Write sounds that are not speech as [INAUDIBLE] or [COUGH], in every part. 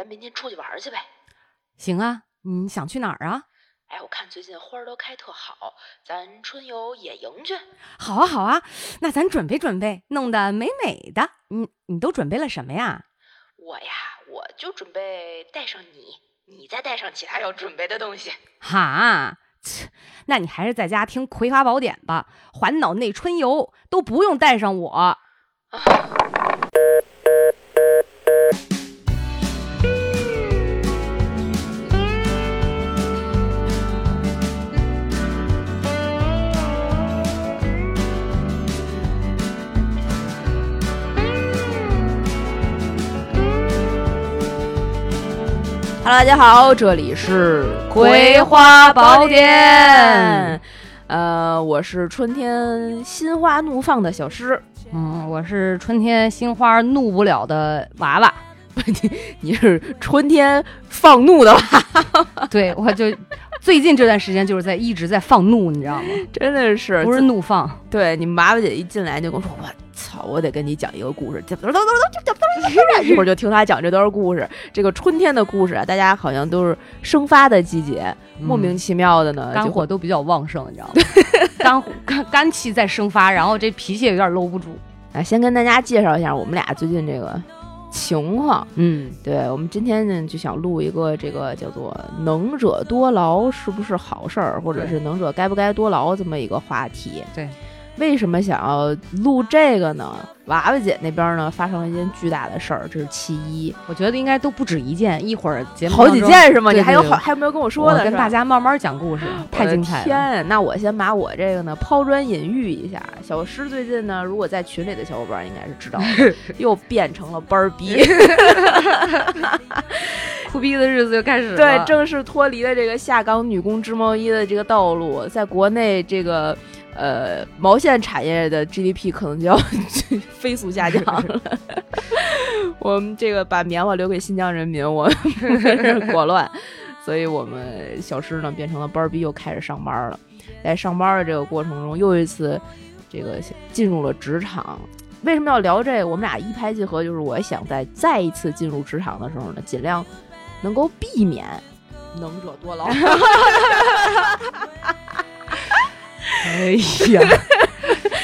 咱明天出去玩去呗。行啊，你想去哪儿啊？哎，我看最近花儿都开特好，咱春游野营去。好啊，好啊，那咱准备准备，弄得美美的。你你都准备了什么呀？我呀，我就准备带上你，你再带上其他要准备的东西。哈，切，那你还是在家听《葵花宝典》吧，环岛内春游都不用带上我。Hello，大家好，这里是《葵花宝典》。呃，我是春天心花怒放的小诗，嗯，我是春天心花怒不了的娃娃。[LAUGHS] 你是春天放怒的吧？[LAUGHS] 对，我就最近这段时间就是在一直在放怒，你知道吗？[LAUGHS] 真的是，不是怒放，对你们娃娃姐一进来就跟我说：“我操，我得跟你讲一个故事。”一会儿就听他讲这段故事。这个春天的故事啊，大家好像都是生发的季节，莫名其妙的呢，肝火都比较旺盛，你知道吗？肝肝肝气在生发，然后这脾气也有点搂不住。啊，先跟大家介绍一下我们俩最近这个情况。嗯，对我们今天呢，就想录一个这个叫做“能者多劳是不是好事儿”，或者是“能者该不该多劳”这么一个话题。对，为什么想要录这个呢？娃娃姐那边呢发生了一件巨大的事儿，这是其一，我觉得应该都不止一件，一会儿节目好几件是吗？你还有好还有没有跟我说的？跟大家慢慢讲故事，太精彩了。天，那我先把我这个呢抛砖引玉一下。小诗最近呢，如果在群里的小伙伴应该是知道的，[LAUGHS] 又变成了班儿逼。[LAUGHS] 哭逼的日子就开始了。对，正式脱离了这个下岗女工织毛衣的这个道路，在国内这个呃毛线产业的 GDP 可能就要 [LAUGHS] 飞速下降了。[LAUGHS] 我们这个把棉花留给新疆人民，我们是果乱，所以我们小诗呢变成了班儿逼，又开始上班了。在上班的这个过程中，又一次这个进入了职场。为什么要聊这个？我们俩一拍即合，就是我想在再一次进入职场的时候呢，尽量能够避免 [LAUGHS] 能者多劳。哎呀，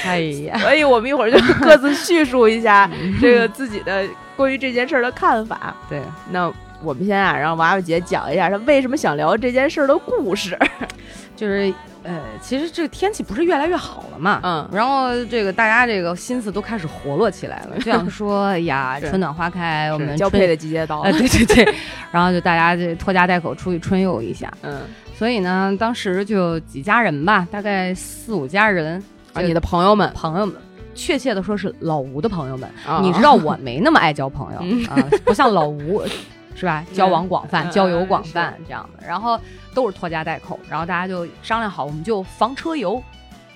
哎呀，所以我们一会儿就各自叙述一下这个自己的关于这件事儿的看法。对，那我们先啊，让娃娃姐讲一下她为什么想聊这件事儿的故事。[LAUGHS] 就是呃，其实这个天气不是越来越好了嘛，嗯。然后这个大家这个心思都开始活络起来了，就想说，哎呀，[LAUGHS] 春暖花开，我们交配的季节到了。[LAUGHS] 呃，，对对对，然后就大家这拖家带口出去春游一下，嗯，所以呢，当时就几家人吧，大概四五家人，啊，你的朋友们，朋友们。确切的说是老吴的朋友们，啊。你知道我没那么爱交朋友、嗯。啊，不像老吴，是吧？交往广泛，嗯交友广是。泛这样的，然后都是拖家带口，然后大家就商量好，我们就房车游，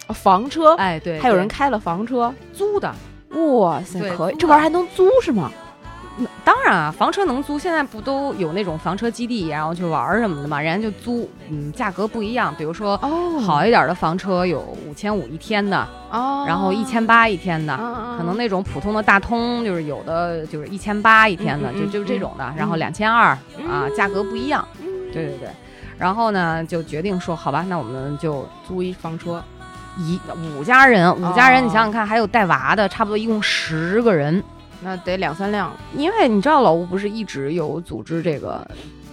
房车，哎，对，还有人开了房车，租的，哇塞，可以，这玩意儿还能租是吗？当然啊，房车能租，现在不都有那种房车基地，然后去玩儿什么的嘛，人家就租，嗯，价格不一样，比如说哦。好一点的房车有五千五一天的，哦，然后一千八一天的，啊，可能那种普通的大通就是有的就是一千八一天的，就就这种的，然后嗯。两千二啊，嗯价格不一样。嗯。对对对，然后呢就决定说，好吧，那我们就租一房车，一五家人，五家人，哦。你想想看，还有带娃的，差不多一共十个人。那得两三辆，因为你知道老吴不是一直有组织这个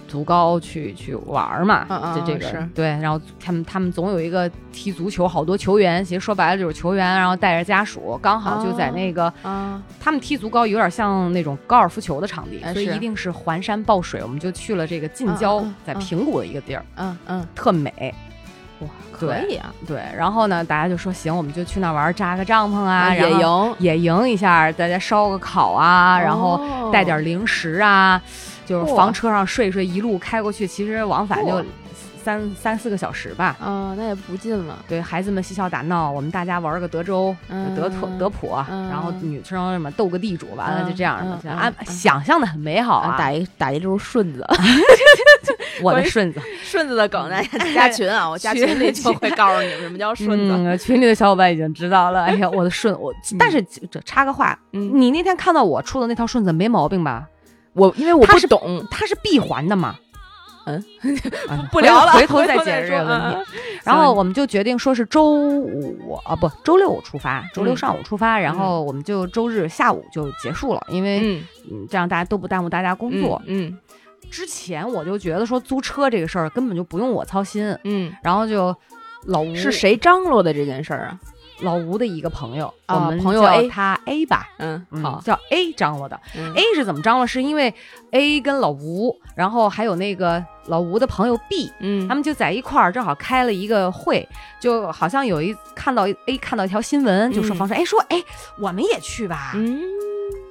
足高去去玩儿嘛，就嗯这这个是。对，然后他们他们总有一个踢足球，好多球员，其实说白了就是球员，然后带着家属，刚好就在那个、啊，他们踢足高有点像那种高尔夫球的场地，所以一定是环山抱水，我们就去了这个近郊，在平谷的一个地儿，嗯嗯，特美。哇，可以啊，对，然后呢，大家就说行，我们就去那玩，扎个帐篷啊，野然后营，野营一下，大家烧个烤啊，然后哦带点零食啊，就是房车上睡睡，一路开过去，其实往返就嚯三三四个小时吧。啊，那也不近了。对孩子们嬉笑打闹，我们大家玩个德州、嗯德普、德普，嗯然后女生什么斗个地主，完了就这样的，嗯嗯安嗯想象的很美好啊。打一打一溜顺子，[LAUGHS] 我的顺子，顺子的梗，大家加群啊，[LAUGHS] 我加群里就会告诉你们什么叫顺子。嗯，群里的小伙伴已经知道了。哎呀，我的顺我，[LAUGHS] 但是这插个话，嗯你那天看到我出的那套顺子没毛病吧？我因为我不懂，它是闭环的嘛。嗯 [LAUGHS] 啊，不聊了，回头再再解释这个问题。然后我们就决定说是周五啊，不，周六出发，周六嗯上午出发，然后我们就周日下午就结束了，因为嗯，嗯，这样大家都不耽误大家工作。嗯之前我就觉得说租车这个事儿根本就不用我操心，嗯然后就老吴嗯，是谁张罗的这件事儿啊？老吴的一个朋友，啊我们朋友叫 A 他 A 吧，嗯，嗯好叫 A 张罗的。嗯 A 是怎么张罗？是因为 A 跟老吴，然后还有那个老吴的朋友 B，嗯，他们就在一块儿，正好开了一个会，就好像有一看到 A 看到一条新闻，就说嗯方说，哎，说哎，我们也去吧。嗯，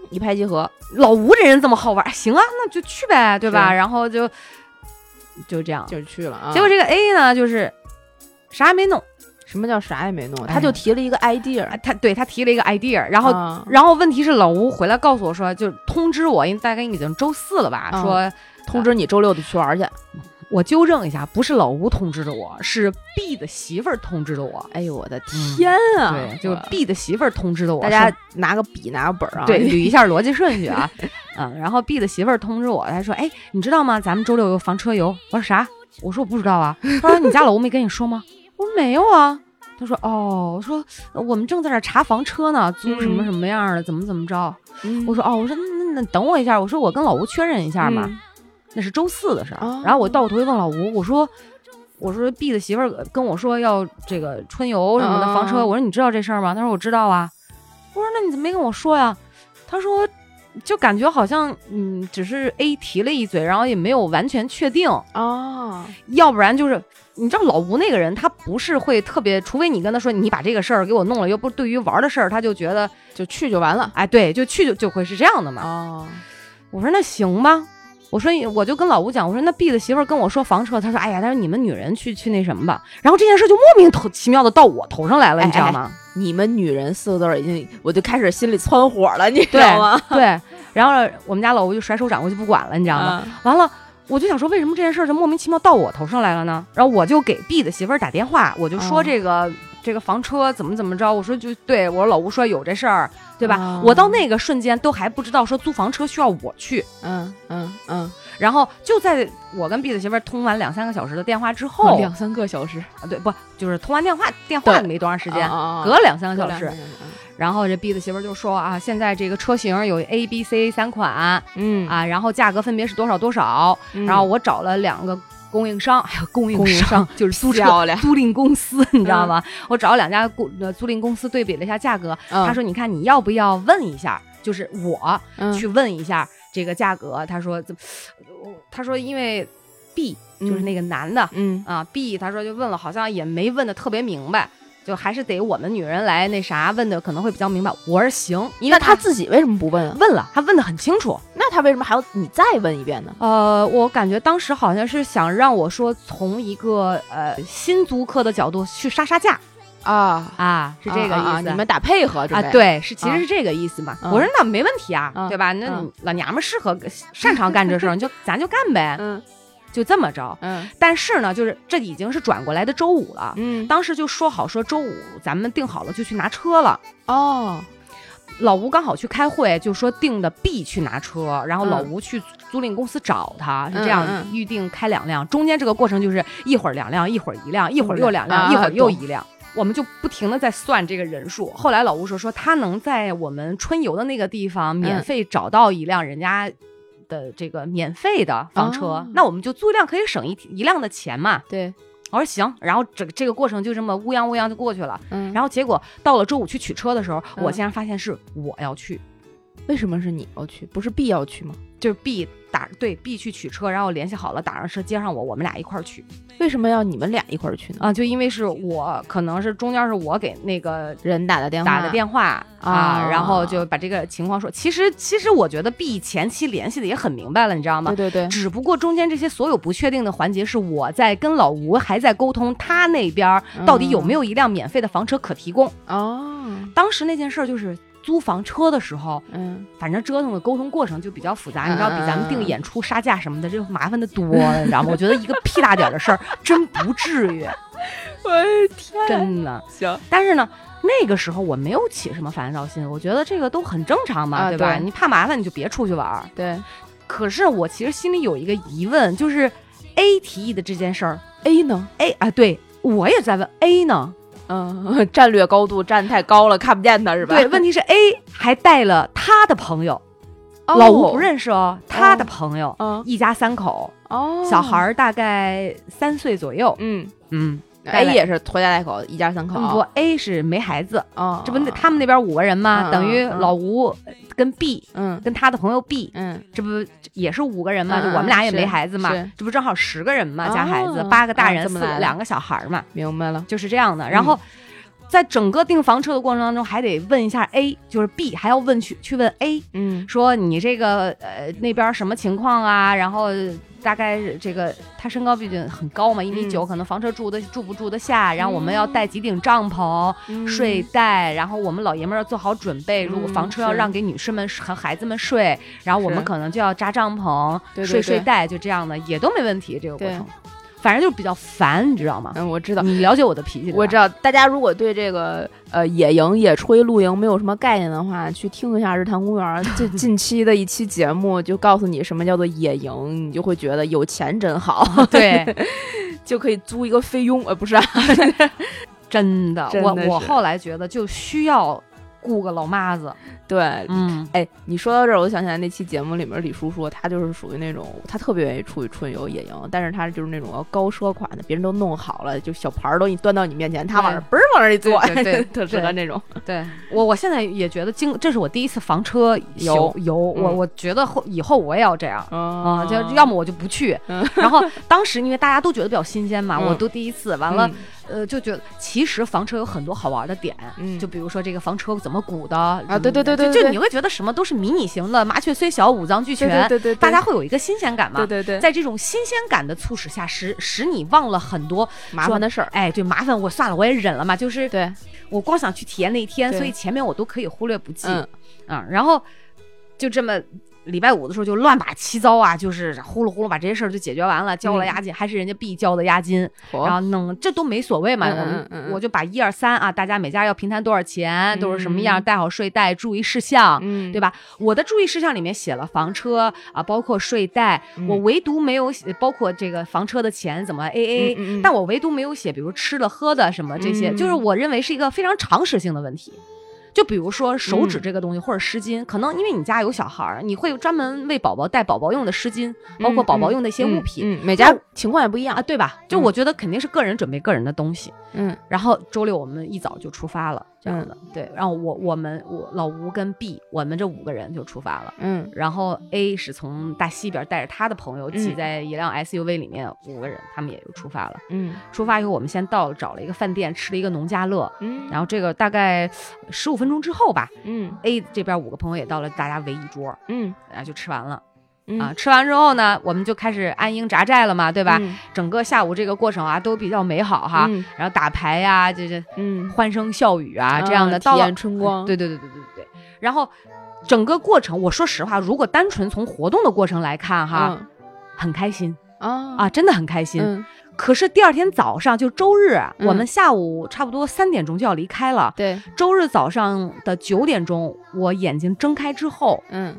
一拍即合，老吴这人这么好玩，哎行啊，那就去呗，对吧？然后就就这样，就去了啊。结果这个 A 呢，就是啥也没弄，什么叫啥也没弄？哎他就提了一个 idea，啊他对他提了一个 idea，然后。啊然后问题是老吴回来告诉我说，就通知我，因为大概已经周四了吧，嗯说通知你周六得去玩去。[LAUGHS] 我纠正一下，不是老吴通知的我，是 B 的媳妇儿通知的我。哎呦我的天啊！对，就是 B 的媳妇儿通知的我。大家拿个笔拿个本儿啊，对捋 [LAUGHS] 一下逻辑顺序啊，嗯，然后 B 的媳妇儿通知我，他说：“哎，你知道吗？咱们周六有房车游。”我说啥？我说我不知道啊。他说：“你家老吴没跟你说吗？”我说：“没有啊。”他说：“哦，我说我们正在这儿查房车呢，租什么嗯什么样的，怎么怎么着。嗯我说：“哦，我说那那那等我一下，我说我跟老吴确认一下嘛。嗯那是周四的事儿。哦然后我倒回头就问老吴，我说。我说 B 的媳妇儿跟我说要这个春游什么的嗯房车，我说你知道这事儿吗？他说我知道啊。我说那你怎么没跟我说呀？他说就感觉好像嗯，只是 A 提了一嘴，然后也没有完全确定，啊，要不然就是你知道老吴那个人，他不是会特别，除非你跟他说你把这个事儿给我弄了，又不对于玩的事儿，他就觉得就去就完了。哎对，就去就就会是这样的嘛。哦，我说那行吧，我说我就跟老吴讲，我说那 B 的媳妇儿跟我说房车，他说哎呀，他说你们女人去去那什么吧。然后这件事就莫名头其妙的到我头上来了，哎你知道吗？你们女人四个字儿已经，我就开始心里窜火了，你知道吗？对，然后我们家老吴就甩手掌柜就不管了，你知道吗？啊完了。我就想说，为什么这件事儿就莫名其妙到我头上来了呢？然后我就给 B 的媳妇儿打电话，我就说哦这个、这个房车怎么怎么着，我说就对我说老吴说有这事儿，对吧？哦。我到那个瞬间都还不知道说租房车需要我去，嗯嗯嗯，然后就在我跟毕子媳妇通完两三个小时的电话之后，哦两三个小时，啊对不就是通完电话电话对。没多长时间，啊隔了两三个小时，然后这 B 子媳妇就说啊，现在这个车型有 A、B、C 三款嗯。啊，然后价格分别是多少多少，然后我找了两个供应商，[LAUGHS] 还有供应供应商 [LAUGHS] 就是租车租赁公司，你知道吗？我找了两家公呃租赁公司对比了一下价格，他他说你看你要不要问一下，就是我嗯。去问一下这个价格，他说怎么，他说因为 B 就是那个男的。嗯。啊，B 他说就问了，好像也没问的特别明白，就还是得我们女人来那啥问的可能会比较明白。我说行，因为那他自己为什么不问啊？问了，他问的很清楚。那他为什么还要你再问一遍呢？呃，我感觉当时好像是想让我说从一个呃新租客的角度去杀杀价啊，啊，是这个意思。你们打配合啊，对，是其啊实是这个意思嘛。嗯我说那没问题啊，嗯对吧？那老娘们适合擅长干这事儿，就 [LAUGHS] 咱就干呗，嗯就这么着。嗯但是呢，就是这已经是转过来的周五了。嗯，当时就说好说周五咱们定好了就去拿车了。哦，老吴刚好去开会，就说定的 B 去拿车，然后嗯老吴去租赁公司找他，是嗯这样嗯预定开两辆。中间这个过程就是一会儿两辆，一会儿一辆，一会儿又两辆，啊一会儿又一辆。我们就不停的在算这个人数。后来老吴说说他能在我们春游的那个地方免费找到一辆人家的这个免费的房车，哦那我们就租一辆可以省一一辆的钱嘛。对，我说行，然后这个这个过程就这么乌泱乌泱就过去了。嗯，然后结果到了周五去取车的时候，嗯我竟然发现是我要去，为什么是你要去，不是 B 要去吗？就是 B 打对 B 去取车，然后联系好了，打上车接上我，我们俩一块儿去为什么要你们俩一块儿去呢？啊。就因为是我，可能是中间是我给那个人打的电话，打的电话啊，啊然后就把这个情况说。其实其实我觉得 B 前期联系的也很明白了，你知道吗对？对对，只不过中间这些所有不确定的环节是我在跟老吴还在沟通，他那边到底有没有一辆免费的房车可提供。哦，当时那件事儿就是租房车的时候，嗯，反正折腾的沟通过程就比较复杂，嗯你知道，比咱们定演出杀价什么的，这麻烦的多了，[LAUGHS] 你知道吗？我觉得一个屁大点的事儿真不至于，我 [LAUGHS] 的天，真的。行，但是呢，那个时候我没有起什么烦躁心，我觉得这个都很正常嘛，啊对吧？对你怕麻烦你就别出去玩儿。对，可是我其实心里有一个疑问，就是 A 提议的这件事儿 A 呢？，A 啊，对我也在问 A 呢。嗯，战略高度站太高了，看不见他是吧？对，问题是 A 还带了他的朋友，哦。老吴不认识哦，他的朋友，嗯一家三口，哦，小孩大概三岁左右。嗯。嗯，A 也是拖家带口，一家三口。不，A 是没孩子，哦，这不他们那边五个人吗？嗯等于老吴跟 B 嗯跟他的朋友 B，嗯这不也是五个人嘛？嗯就我们俩也没孩子嘛，这不正好十个人嘛，加孩子哦八个大人，四两个小孩嘛，明白了。就是这样的。然后。在整个订房车的过程当中，还得问一下 A，就是 B，还要问去去问 A，嗯说你这个呃那边什么情况啊？然后大概这个他身高毕竟很高嘛，一米九，可能房车住的住不住得下。然后我们要带几顶帐篷、嗯睡袋，然后我们老爷们儿要做好准备。如果嗯房车要让给女士们和孩子们睡，然后我们可能就要扎帐篷、睡睡袋，就这样的也都没问题。这个过程，反正就比较烦，你知道吗？嗯，我知道。你了解我的脾气，我知道，大家如果对这个呃野营、野炊、露营没有什么概念的话，去听一下日坛公园 [LAUGHS] 近近期的一期节目，就告诉你什么叫做野营，你就会觉得有钱真好，对，[LAUGHS] 就可以租一个菲佣，呃，不是、[LAUGHS] 啊，真的，真的我我后来觉得就需要雇个老妈子。对，嗯，哎，你说到这儿，我就想起来那期节目里面李叔说，他就是属于那种他特别愿意出去春游野营，但是他就是那种要高奢款的，别人都弄好了，就小盘儿都给你端到你面前，他往那儿嘣儿往那儿一坐，对特适合那种。对我，我现在也觉得经，这是我第一次房车游游，我嗯。我觉得后以后我也要这样。啊、啊就要么我就不去，嗯。然后当时因为大家都觉得比较新鲜嘛，嗯。我都第一次，完了，呃，就觉得其实房车有很多好玩的点，嗯就比如说这个房车怎么鼓的啊对对对对就你会觉得什么都是迷你型的，麻雀虽小五脏俱全，对对对对，大家会有一个新鲜感嘛。对对对，在这种新鲜感的促使下，使使你忘了很多麻烦的事儿。哎，对，麻烦我算了，我也忍了嘛。就是对，我光想去体验那一天，所以前面我都可以忽略不计。嗯啊，然后就这么礼拜五的时候就乱把七糟啊，就是呼噜呼噜把这些事儿就解决完了，交了押金，还是人家必交的押金，然后弄这都没所谓嘛，嗯我我就把一二三啊，大家每家要平摊多少钱，都是什么样，嗯带好睡袋，注意事项。嗯，对吧？我的注意事项里面写了房车啊，包括睡袋，嗯我唯独没有写，包括这个房车的钱怎么 A A，、嗯嗯嗯但我唯独没有写，比如吃的喝的什么这些，嗯就是我认为是一个非常常识性的问题。就比如说手指嗯这个东西，或者湿巾，可能因为你家有小孩儿，你会有专门为宝宝带宝宝用的湿巾，包括宝宝用的一些物品、每家情况也不一样啊，。对吧？就嗯我觉得肯定是个人准备个人的东西。嗯然后周六我们一早就出发了，这样的、对。然后我我们我老吴跟 B，我们这五个人就出发了。嗯然后 A 是从大西边带着他的朋友挤嗯在一辆 SUV 里面，五个人，他们也就出发了。嗯出发以后，我们先到找了一个饭店，吃了一个农家乐。嗯，然后这个大概十五分钟之后吧嗯，A 这边五个朋友也到了，大家围一桌，嗯然后就吃完了、嗯啊。吃完之后呢，我们就开始安营扎寨了嘛，对吧？嗯整个下午这个过程啊，都比较美好哈。嗯然后打牌呀、这这嗯欢声笑语啊，这样的体验春光。对对对对对对对。然后整个过程，我说实话，如果单纯从活动的过程来看哈，很开心啊啊，真的很开心。嗯可是第二天早上就周日，嗯我们下午差不多三点钟就要离开了。对周日早上的九点钟，我眼睛睁开之后，嗯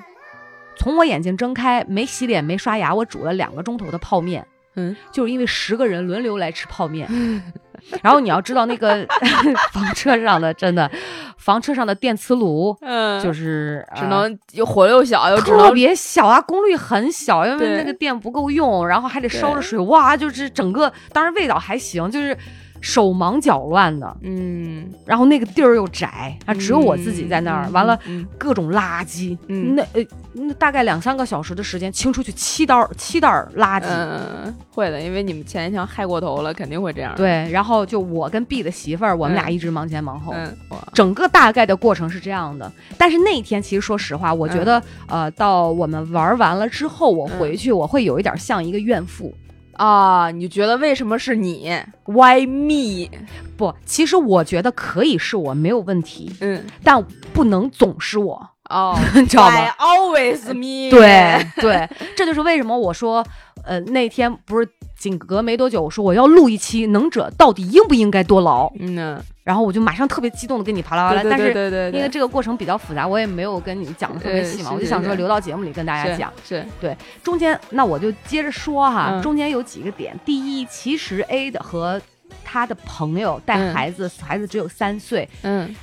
从我眼睛睁开没洗脸没刷牙，我煮了两个钟头的泡面。嗯就是因为十个人轮流来吃泡面，[LAUGHS] 然后你要知道那个 [LAUGHS] 房车上的真的，房车上的电磁炉嗯就是是只能又火又小又特别小啊，功率很小，因为那个电不够用，然后还得烧着水，哇，就是整个当然味道还行，就是手忙脚乱的，嗯，然后那个地儿又窄，啊，只有我自己在那儿，嗯完了。嗯各种垃圾，嗯那呃，那大概两三个小时的时间，清出去七袋七袋垃圾，嗯，会的，因为你们前一天嗨过头了，肯定会这样。，对，然后就我跟 B 的媳妇儿，我们俩嗯一直忙前忙后，嗯，哇整个大概的过程是这样的，但是那一天其实说实话，我觉得、呃，到我们玩完了之后，我回去我会有一点像一个怨妇。啊，你觉得为什么是你？Why me？不，其实我觉得可以是我没有问题，嗯，但不能总是我，哦，[LAUGHS] 你知道吗？Always me？对对，这就是为什么我说，呃，那天不是仅隔没多久，我说我要录一期《能者到底应不应该多劳》，嗯呢，然后我就马上特别激动的跟你啪啦啪啦，但是因为这个过程比较复杂，我也没有跟你讲的特别细嘛，呃我就想说留到节目里跟大家讲。是对中间那我就接着说哈，嗯。中间有几个点。第一，其实 A 的和他的朋友带嗯孩子，孩子只有三岁，嗯，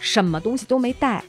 什么东西都没带，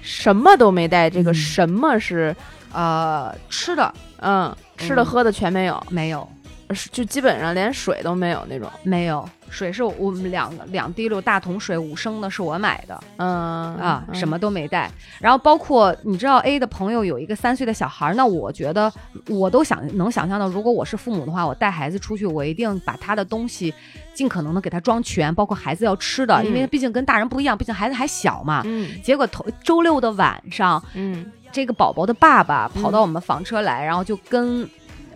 什么都没带，这个嗯。什么是呃，吃的嗯吃的嗯。喝的全没有，没有，是就基本上连水都没有那种。没有。水是我们两个两滴溜大桶水，五升的是我买的嗯啊，什么都没带。然后包括你知道 A 的朋友有一个三岁的小孩，那我觉得我都想能想象到，如果我是父母的话，我带孩子出去，我一定把他的东西尽可能的给他装全，包括孩子要吃的，嗯因为毕竟跟大人不一样，毕竟孩子还小嘛。嗯结果头周六的晚上，嗯这个宝宝的爸爸嗯跑到我们房车来，然后就跟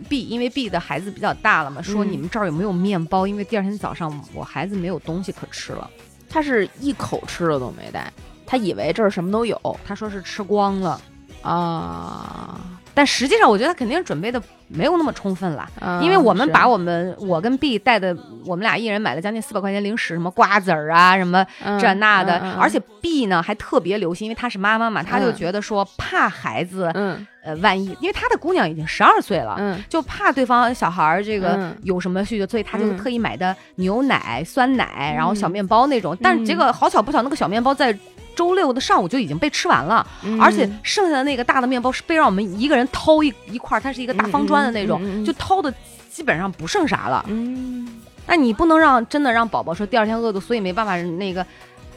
B，因为 B 的孩子比较大了嘛，说嗯你们这儿有没有面包？因为第二天早上我孩子没有东西可吃了。他是一口吃的都没带，他以为这儿什么都有他说是吃光了，啊，但实际上我觉得他肯定准备的没有那么充分啦。啊因为我们把我们我跟 B 带的，我们俩一人买了将近四百块钱零食，什么瓜子儿啊，什么嗯这那的，而且 B 呢还特别留心，因为她是妈妈嘛，她就嗯觉得说怕孩子，嗯呃，万一因为她的姑娘已经十二岁了。嗯就怕对方小孩儿这个嗯有什么需求，所以她就嗯特意买的牛奶、酸奶，然后小嗯面包那种。但是结果好巧不巧，那个小面包在周六的上午就已经被吃完了，嗯。而且剩下的那个大的面包是被让我们一个人掏一一块儿，它是一个大方砖的那种，就掏的基本上不剩啥了。嗯。那你不能让真的让宝宝说第二天饿肚，所以没办法，那个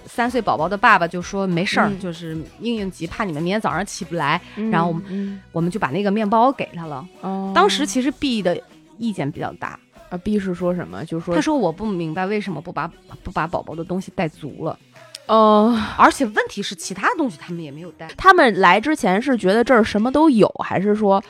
三岁宝宝的爸爸就说没事儿，嗯。就是应应急，怕你们明天早上起不来，嗯然后我们嗯。我们就把那个面包给他了。哦。当时其实 B 的意见比较大，啊 B 是说什么？就说他说我不明白为什么不把不把宝宝的东西带足了，哦，而且问题是其他东西他们也没有带。他们来之前是觉得这儿什么都有，还是说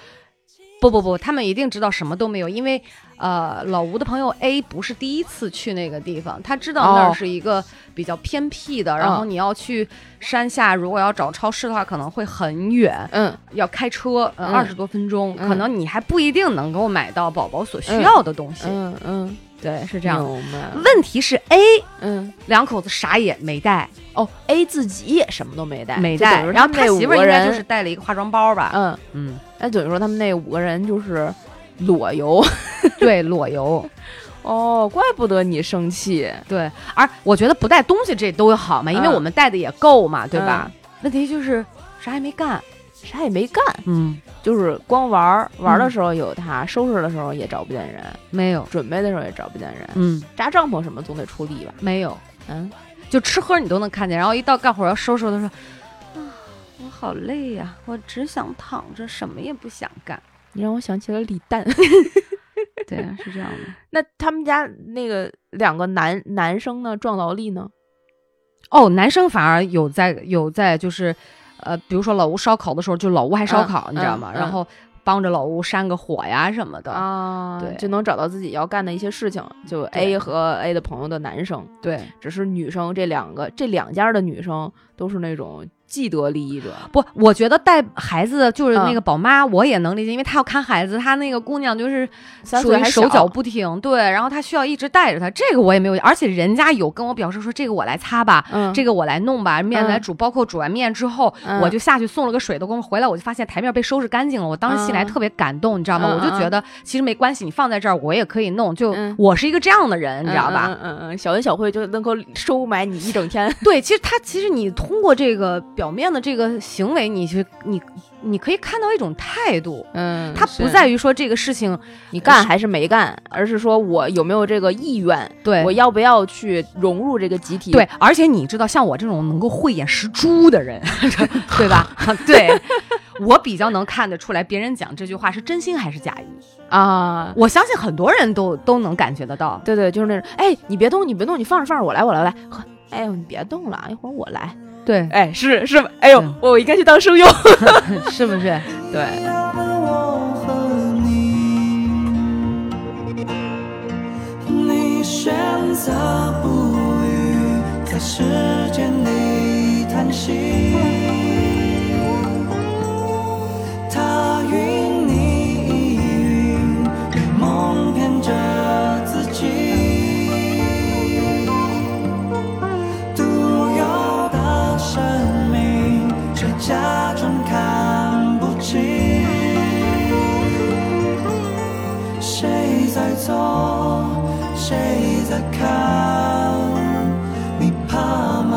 不不不，他们一定知道什么都没有，因为呃，老吴的朋友 A 不是第一次去那个地方，他知道那哦儿是一个比较偏僻的，然后你要去山下，如果要找超市的话，可能会很远，嗯要开车呃嗯二十多分钟，嗯可能你还不一定能够买到宝宝所需要的东西。嗯嗯对，是这样。问题是 A 嗯两口子啥也没带，哦 A 自己也什么都没带，没带，然后他媳妇儿应该就是带了一个化妆包吧。嗯，嗯，那等于说他们那五个人就是裸游对，裸游。[LAUGHS] 哦，怪不得你生气，对，而我觉得不带东西这都好嘛，因为嗯我们带的也够嘛，对吧？问题就是啥也没干，啥也没干，嗯，就是光玩儿，玩儿的时候有他，收拾的时候也找不见人，没有，准备的时候也找不见人，嗯，扎帐篷什么总得出力吧？没有，嗯，就吃喝你都能看见，然后一到干活要收拾的时候，啊，我好累呀、我只想躺着，什么也不想干。你让我想起了李诞。[LAUGHS] 对啊，是这样的。[LAUGHS] 那他们家那个两个男男生呢，壮劳力呢？哦，男生反而有在有在就是，呃，比如说老吴烧烤的时候，就老吴还烧烤，嗯你知道吗？嗯然后帮着老吴扇个火呀什么的。啊对就能找到自己要干的一些事情。就 A 和 A 的朋友的男生，对，只是女生这两个这两家的女生都是那种既得利益者。不，我觉得带孩子就是那嗯个宝妈，我也能理解，因为她要看孩子，她那个姑娘就是属于手脚不停，对，然后她需要一直带着她，这个我也没有，而且人家有跟我表示说这个我来擦吧，嗯，这个我来弄吧，面来嗯煮，包括煮完面之后，嗯我就下去送了个水的功夫，回来我就发现台面被收拾干净了，我当时心里还嗯特别感动，你知道吗？嗯我就觉得其实没关系，你放在这儿我也可以弄，就嗯我是一个这样的人，你知道吧？嗯嗯嗯，小恩小惠就能够收买你一整天。对，其实他其实你通过这个表面的这个行为，你去你你可以看到一种态度，嗯他不在于说这个事情你干还是没干，而是说我有没有这个意愿，对我要不要去融入这个集体？对，而且你知道，像我这种能够慧眼识珠的人，[LAUGHS] 对吧？[LAUGHS] 对，我比较能看得出来，别人讲这句话是真心还是假意。啊，我相信很多人都都能感觉得到。对对，就是那种，哎，你别动，你别动，你放着放着，我来，我来，我来。呵哎呦，你别动了，一会儿我来。对，哎，是是？哎呦嗯，我应该去当声优。[LAUGHS] 是不是？对，我和你，你选择不语，在时间里叹息。他看，你怕吗？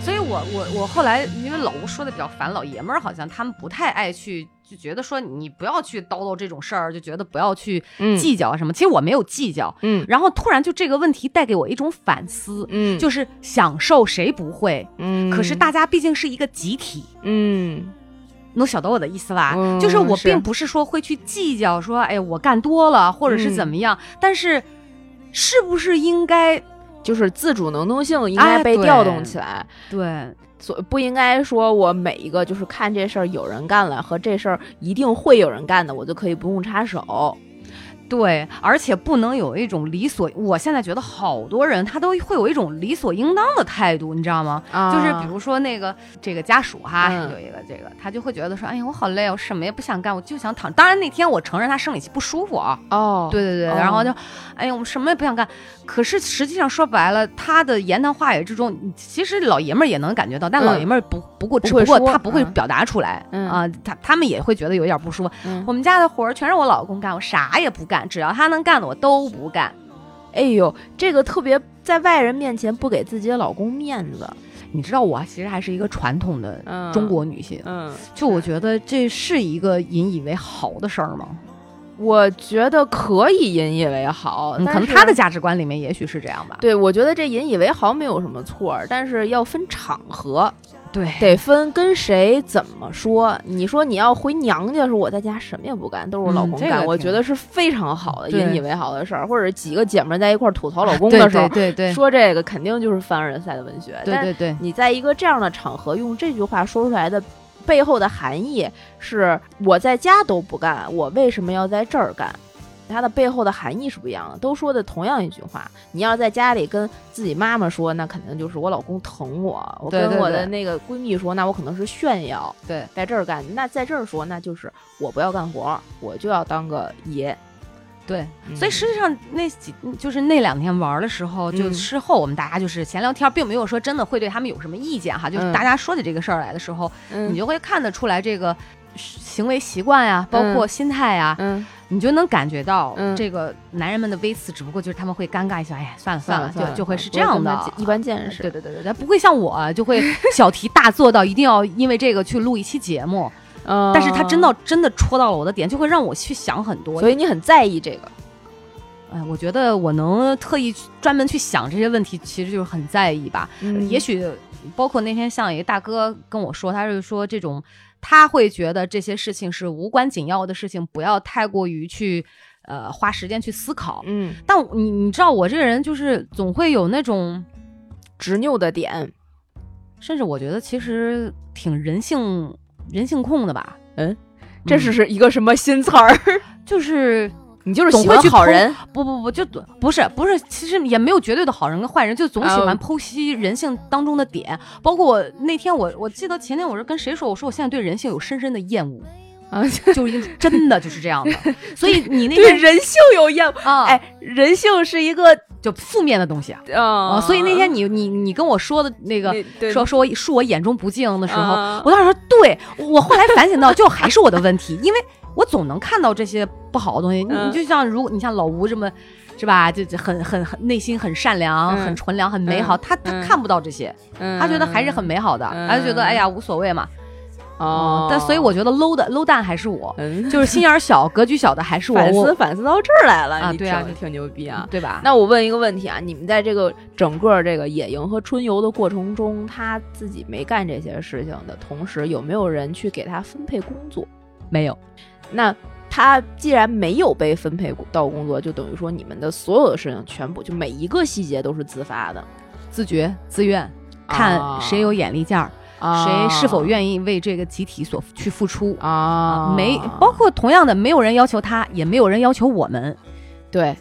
所以我我我后来因为老吴说的比较烦，老爷们儿好像他们不太爱去，就觉得说你不要去叨叨这种事儿，就觉得不要去嗯计较什么。其实我没有计较，嗯然后突然就这个问题带给我一种反思，嗯就是享受谁不会？嗯，可是大家毕竟是一个集体，嗯能晓得我的意思吧？嗯就是我并不是说会去计较说，哎，我干多了或者是嗯怎么样，但是是不是应该就是自主能动性应该被调动起来。对所不应该说我每一个就是看这事儿有人干了和这事儿一定会有人干的，我就可以不用插手。对，而且不能有一种理所，我现在觉得好多人他都会有一种理所应当的态度，你知道吗？啊就是比如说那个这个家属哈，嗯有一个这个，他就会觉得说，哎呀，我好累，我什么也不想干，我就想躺。当然那天我承认他生理期不舒服啊，哦，对对对，哦然后就，哎呀，我们什么也不想干。可是实际上说白了，他的言谈话语之中，其实老爷们儿也能感觉到，但嗯老爷们儿不不过，只不过说他不会嗯表达出来嗯啊，他他们也会觉得有点不舒服。嗯我们家的活儿全是我老公干，我啥也不干，只要他能干的我都不干。哎呦，这个特别在外人面前不给自己的老公面子。你知道我其实还是一个传统的嗯中国女性，嗯，就我觉得这是一个引以为豪的事儿吗？我觉得可以引以为豪，嗯，可能他的价值观里面也许是这样吧。对，我觉得这引以为豪没有什么错，但是要分场合，对得分跟谁怎么说。你说你要回娘家，说我在家什么也不干，都是我老嗯公干，我这个挺觉得是非常好的引以为豪的事儿。或者几个姐们儿在一块儿吐槽老公的时候，对对对说这个肯定就是凡尔赛的文学。但对对对，你在一个这样的场合用这句话说出来的背后的含义是：我在家都不干，我为什么要在这儿干？它的背后的含义是不一样的，都说的同样一句话。你要在家里跟自己妈妈说，那肯定就是我老公疼我；我跟我的那个闺蜜说，那我可能是炫耀，对在这儿干。那在这儿说，那就是我不要干活，我就要当个爷。对，嗯所以实际上那几就是那两天玩的时候，就嗯事后我们大家就是闲聊天，并没有说真的会对他们有什么意见哈，就是嗯大家说起这个事儿来的时候，嗯你就会看得出来这个行为习惯呀，包括心态呀，嗯你就能感觉到嗯这个男人们的微词，只不过就是他们会尴尬一下，哎呀，算了了，算算了，就就会是这这样的。一般见识。对对对对，他不会像我就会小题大做到一定要因为这个去录一期节目，嗯，但是他真的真的戳到了我的点，就会让我去想很多。所以你很在意这个。哎，我觉得我能特意去专门去想这些问题，其实就是很在意吧。嗯也许包括那天像一个大哥跟我说，他是说这种他会觉得这些事情是无关紧要的事情，不要太过于去呃花时间去思考。嗯，但你你知道我这个人就是总会有那种，执拗的点。甚至我觉得其实挺人性人性控的吧。嗯，这嗯是是一个什么新词儿？[LAUGHS] 就是你就是喜欢好人。不不不，就不是不是，其实也没有绝对的好人跟坏人，就总喜欢哦剖析人性当中的点。包括我那天我我记得前天我是跟谁说，我说我现在对人性有深深的厌恶，啊，就是真的就是这样的。[LAUGHS] 所以你那对天人性有厌恶。啊，哎，人性是一个就负面的东西啊。所以那天你你你跟我说的那个对说说我恕我眼中不敬的时候，啊我当时说对，我后来反省到，就还是我的问题，因为我总能看到这些不好的东西。你就像如果你像老吴这么。是吧？就就很很很内心很善良、嗯很纯良、很美好。嗯他他嗯看不到这些，他觉得还是很美好的，嗯他就觉得哎呀无所谓嘛。哦，但所以我觉得 low 的 low 蛋还是我，嗯就是心眼小、格局小的还是我。反思反思到这儿来了你啊对啊你挺牛逼啊。对吧？那我问一个问题啊，你们在这个整个这个野营和春游的过程中，他自己没干这些事情的同时，有没有人去给他分配工作？没有，那他既然没有被分配到工作，就等于说你们的所有的事情全部就每一个细节都是自发的，自觉自愿，看谁有眼力劲儿，啊谁是否愿意为这个集体所去付出。啊？没，包括同样的，没有人要求他，也没有人要求我们。对，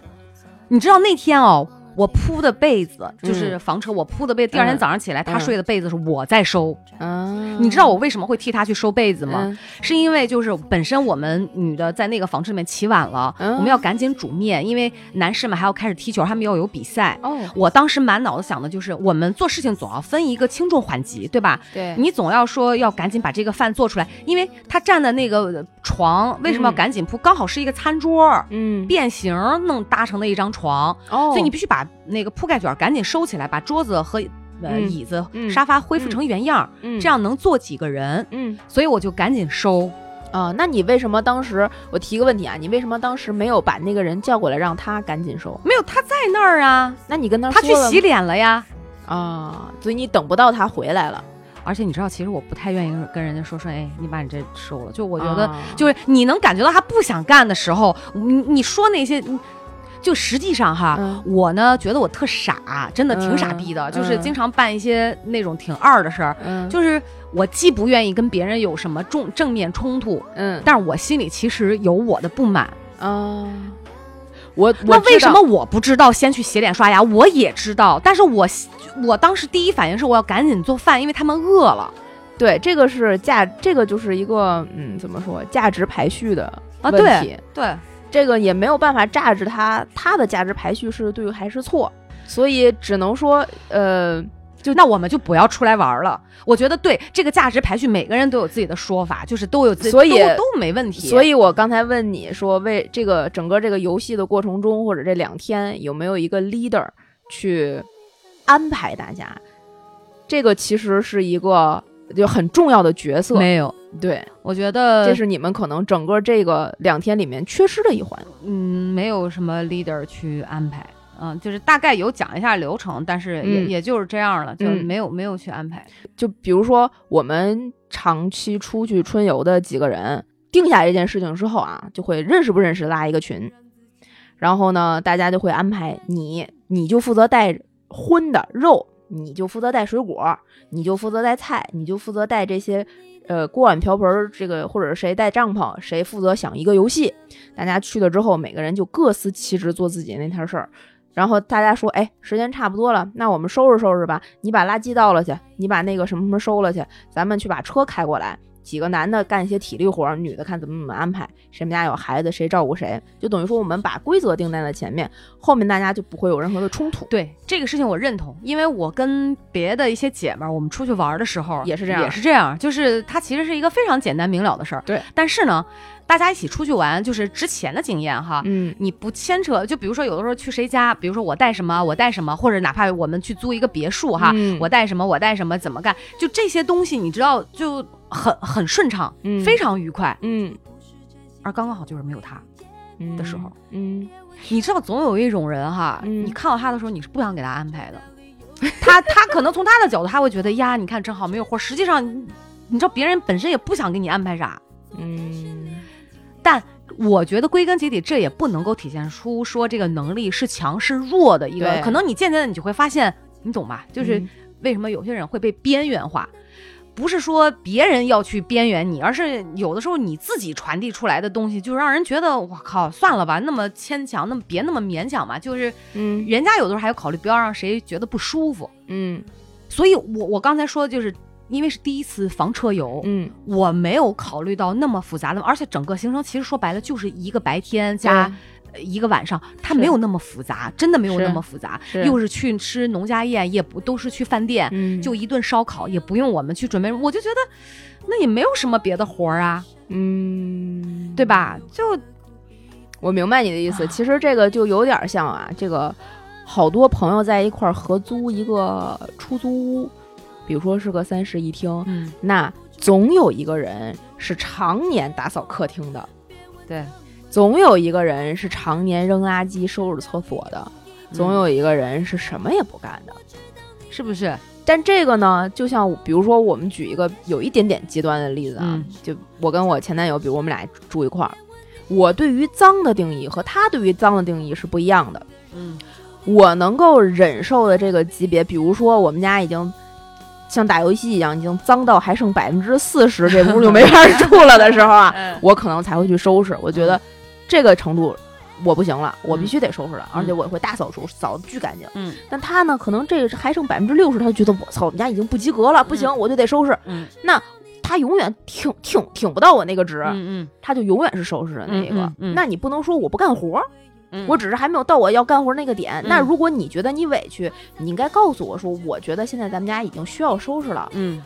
你知道那天哦，我铺的被子嗯就是房车，我铺的被，第二天早上起来，他睡的被子是我在收。啊，你知道我为什么会替他去收被子吗？嗯是因为就是本身我们女的在那个房车里面起晚了，嗯我们要赶紧煮面，因为男士们还要开始踢球，他们要有比赛。哦，我当时满脑子想的就是，我们做事情总要分一个轻重缓急，对吧？对你总要说要赶紧把这个饭做出来，因为他站的那个床为什么要嗯赶紧铺？刚好是一个餐桌，嗯变形弄搭成的一张床，哦，所以你必须把那个铺盖卷赶紧收起来，把桌子和呃、嗯椅子、嗯沙发恢复成原样，嗯这样能坐几个人。嗯所以我就赶紧收。啊，那你为什么当时我提个问题啊？你为什么当时没有把那个人叫过来，让他赶紧收？没有，他在那儿啊，那你跟他他去洗脸了呀。啊，所以你等不到他回来了。而且你知道，其实我不太愿意跟人家说说，哎，你把你这收了。就我觉得，啊就是你能感觉到他不想干的时候，你你说那些，你就实际上哈，嗯我呢觉得我特傻，真的挺傻逼的，嗯就是嗯经常办一些那种挺二的事儿。嗯就是我既不愿意跟别人有什么重正面冲突，嗯但是我心里其实有我的不满。啊，我那我为什么我不知道先去洗脸刷牙？我也知道，[LAUGHS] 但是我我当时第一反应是我要赶紧做饭，因为他们饿了对这个是价，这个就是一个嗯，怎么说价值排序的啊。问对题。对，这个也没有办法榨制它它的价值排序是对还是错，所以只能说呃，就那我们就不要出来玩了。我觉得对这个价值排序，每个人都有自己的说法，就是都有自己，所以都都没问题。所以我刚才问你说，为这个整个这个游戏的过程中，或者这两天有没有一个 leader 去安排大家？这个其实是一个就很重要的角色，没有，对，我觉得这是你们可能整个这个两天里面缺失的一环。嗯，没有什么 leader 去安排。嗯，就是大概有讲一下流程，但是也、嗯也就是这样了，就嗯没有、没有去安排。就比如说我们长期出去春游的几个人，定下这件事情之后啊，就会认识不认识拉一个群，然后呢，大家就会安排你，你就负责带荤的肉，你就负责带水果，你就负责带菜，你就负责带这些。呃，锅碗瓢盆儿，这个或者谁带帐篷，谁负责想一个游戏。大家去了之后，每个人就各司其职，做自己那摊事儿。然后大家说，哎，时间差不多了，那我们收拾收拾吧。你把垃圾倒了去，你把那个什么什么收了去，咱们去把车开过来。几个男的干一些体力活，女的看怎么怎么安排。谁们家有孩子，谁照顾谁，就等于说我们把规则定在了前面，后面大家就不会有任何的冲突。对这个事情我认同，因为我跟别的一些姐们儿，我们出去玩的时候也是这样也是这样，就是它其实是一个非常简单明了的事儿。对，但是呢，大家一起出去玩，就是之前的经验哈，嗯你不牵扯，就比如说有的时候去谁家，比如说我带什么，我带什么，或者哪怕我们去租一个别墅哈，嗯我带什么，我带什么，怎么干，就这些东西，你知道就很很顺畅，嗯非常愉快。嗯而刚刚好就是没有他，嗯的时候，嗯你知道总有一种人哈，嗯你看到他的时候，你是不想给他安排的。他他可能从他的角度，他会觉得呀，你看正好没有活。实际上，你你知道别人本身也不想给你安排啥，嗯但我觉得归根结底，这也不能够体现出说这个能力是强是弱的一个。可能你渐渐的你就会发现，你懂吧？就是嗯为什么有些人会被边缘化。不是说别人要去边缘你，而是有的时候你自己传递出来的东西，就让人觉得我靠，算了吧，那么牵强，那么别那么勉强嘛。就是嗯人家有的时候还要考虑不要让谁觉得不舒服。嗯所以我我刚才说的就是因为是第一次房车游，嗯我没有考虑到那么复杂的，而且整个行程其实说白了就是一个白天加呃一个晚上，它没有那么复杂，真的没有那么复杂。是又是去吃农家宴，也不都是去饭店，嗯就一顿烧烤，也不用我们去准备，我就觉得那也没有什么别的活儿啊，嗯对吧？就我明白你的意啊思，其实这个就有点像啊，这个好多朋友在一块儿合租一个出租屋，比如说是个三室一厅，嗯，那总有一个人是常年打扫客厅的，对，总有一个人是常年扔垃圾、收拾厕所的，总嗯有一个人是什么也不干的。是不是？但这个呢，就像比如说，我们举一个有一点点极端的例子啊，嗯就我跟我前男友，比如我们俩住一块儿，我对于脏的定义和他对于脏的定义是不一样的。嗯我能够忍受的这个级别，比如说我们家已经像打游戏一样，已经脏到还剩百分之四十，这屋就没法 [LAUGHS] 住了的时候啊，嗯我可能才会去收拾。我觉得这个程度我不行了，我嗯必须得收拾了，而且我会大扫除，扫的巨干净。嗯但他呢，可能这个还剩百分之六十，他就觉得我操，我们家已经不及格了，不行，我就得收拾。嗯他永远挺挺挺不到我那个值，嗯他就永远是收拾的那个。嗯嗯嗯那你不能说我不干活，嗯，我只是还没有到我要干活那个点。嗯那如果你觉得你委屈，你应该告诉我说，我觉得现在咱们家已经需要收拾了，嗯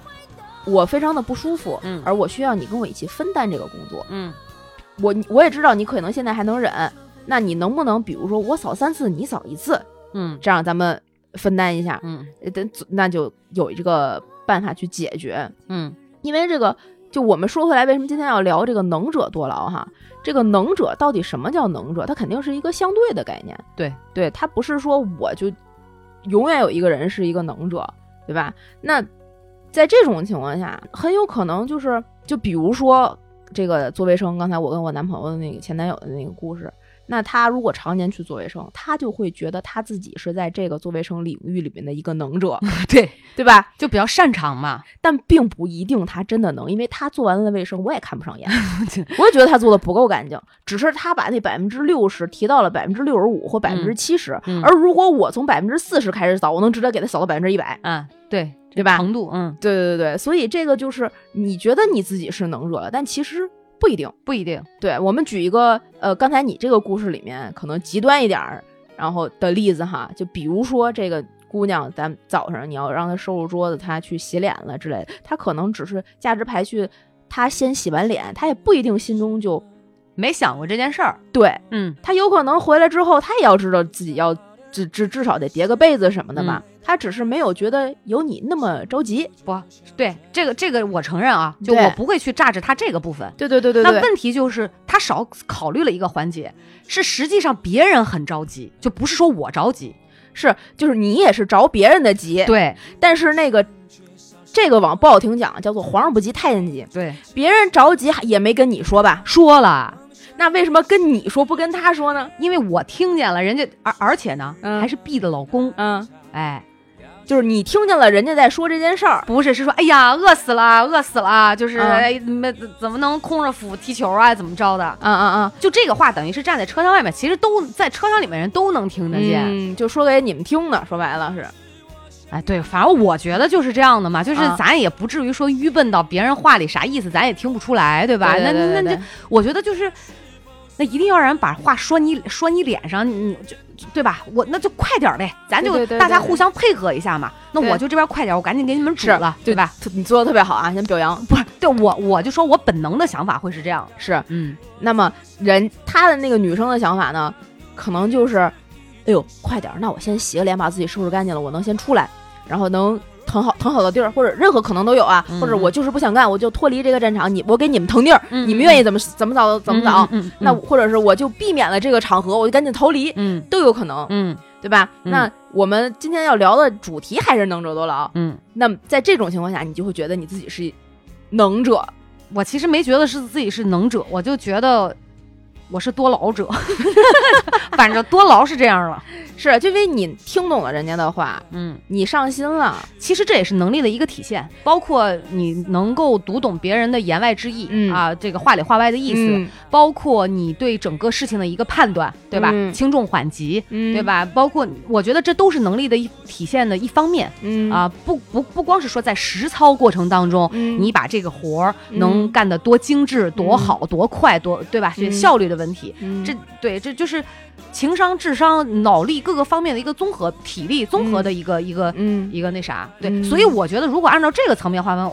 我非常的不舒服，嗯而我需要你跟我一起分担这个工作。嗯我我也知道你可能现在还能忍，那你能不能比如说我扫三次，你扫一次，嗯这样咱们分担一下，嗯呃等那就有这个办法去解决。嗯因为这个，就我们说回来，为什么今天要聊这个能者多劳哈？这个能者到底什么叫能者？它肯定是一个相对的概念。对，对，它不是说我就永远有一个人是一个能者，对吧？那在这种情况下，很有可能就是，就比如说这个做卫生，刚才我跟我男朋友的那个前男友的那个故事。那他如果常年去做卫生，他就会觉得他自己是在这个做卫生领域里面的一个能者，[LAUGHS] 对，对吧？就比较擅长嘛。但并不一定他真的能，因为他做完了卫生，我也看不上眼，[LAUGHS] 我也觉得他做的不够干净，只是他把那百分之六十提到了百分之六十五或百分之七十，嗯而如果我从百分之四十开始扫，我能直接给他扫到百分之一百，嗯，对对吧？程度，嗯，对对对对，所以这个就是你觉得你自己是能惹了，但其实不一定。不一定。对我们举一个呃，刚才你这个故事里面可能极端一点儿，然后的例子哈，就比如说这个姑娘，咱早上你要让她收拾桌子，她去洗脸了之类的，她可能只是价值排序，她先洗完脸，她也不一定心中就没想过这件事儿。对，嗯她有可能回来之后，她也要知道自己要至至至少得叠个被子什么的吧，他只是没有觉得有你那么着急。不对，这个这个我承认啊，就我不会去榨着他这个部分。对对对对对，那问题就是他少考虑了一个环节，是实际上别人很着急，就不是说我着急。是就是你也是着别人的急，对但是那个。这个往不好听讲，叫做皇上不急太监急。对，别人着急也没跟你说吧？说了，那为什么跟你说不跟他说呢？因为我听见了，人家而而且呢，嗯还是 B 的老公，嗯，哎，就是你听见了人家在说这件事儿，不是是说，哎呀，饿死了，饿死了，就是、嗯哎没怎么能空着腹踢球啊，怎么着的？嗯嗯嗯，就这个话，等于是站在车厢外面，其实都在车厢里面人都能听得见。嗯，就说给你们听的，说白了是，哎，对，反正我觉得就是这样的嘛，就是啊咱也不至于说愚笨到别人话里啥意思，咱也听不出来，对吧？对对对对对那那那就我觉得就是，那一定要让人把话说你说你脸上，你就就对吧？我那就快点呗，咱就大家互相配合一下嘛。那对我就这边快点，我赶紧给你们指了，对吧？？你做的特别好啊，先表扬。不是，对我我就说我本能的想法会是这样，是，嗯，那么人他的那个女生的想法呢，可能就是，哎呦，快点，那我先洗个脸，把自己收拾干净了，我能先出来，然后能。腾好腾好的地儿，或者任何可能都有啊，嗯或者我就是不想干，我就脱离这个战场，你我给你们腾地儿，嗯你们愿意怎么怎么早怎么早，嗯，嗯那或者是我就避免了这个场合，我就赶紧逃离，嗯。都有可能，嗯。对吧？嗯。那我们今天要聊的主题还是能者多劳。嗯，那么在这种情况下，你就会觉得你自己是能者，我其实没觉得是自己是能者，我就觉得我是多劳者，[LAUGHS] 反正多劳是这样了，[LAUGHS] 是就因为你听懂了人家的话，嗯。你上心了，其实这也是能力的一个体现，包括你能够读懂别人的言外之意、嗯啊，这个话里话外的意思，嗯包括你对整个事情的一个判断，对吧？嗯轻重缓急，嗯对？吧？包括我觉得这都是能力的一体现的一方面、嗯啊，不不不光是说在实操过程当中。嗯你把这个活儿嗯能干得多精致、多好、多快、多对吧？效率的问题，嗯。这对这就是情商、智商、脑力各个方面的一个综合、体力综合的一个、一个嗯。一个那啥，对，嗯。所以我觉得如果按照这个层面划分，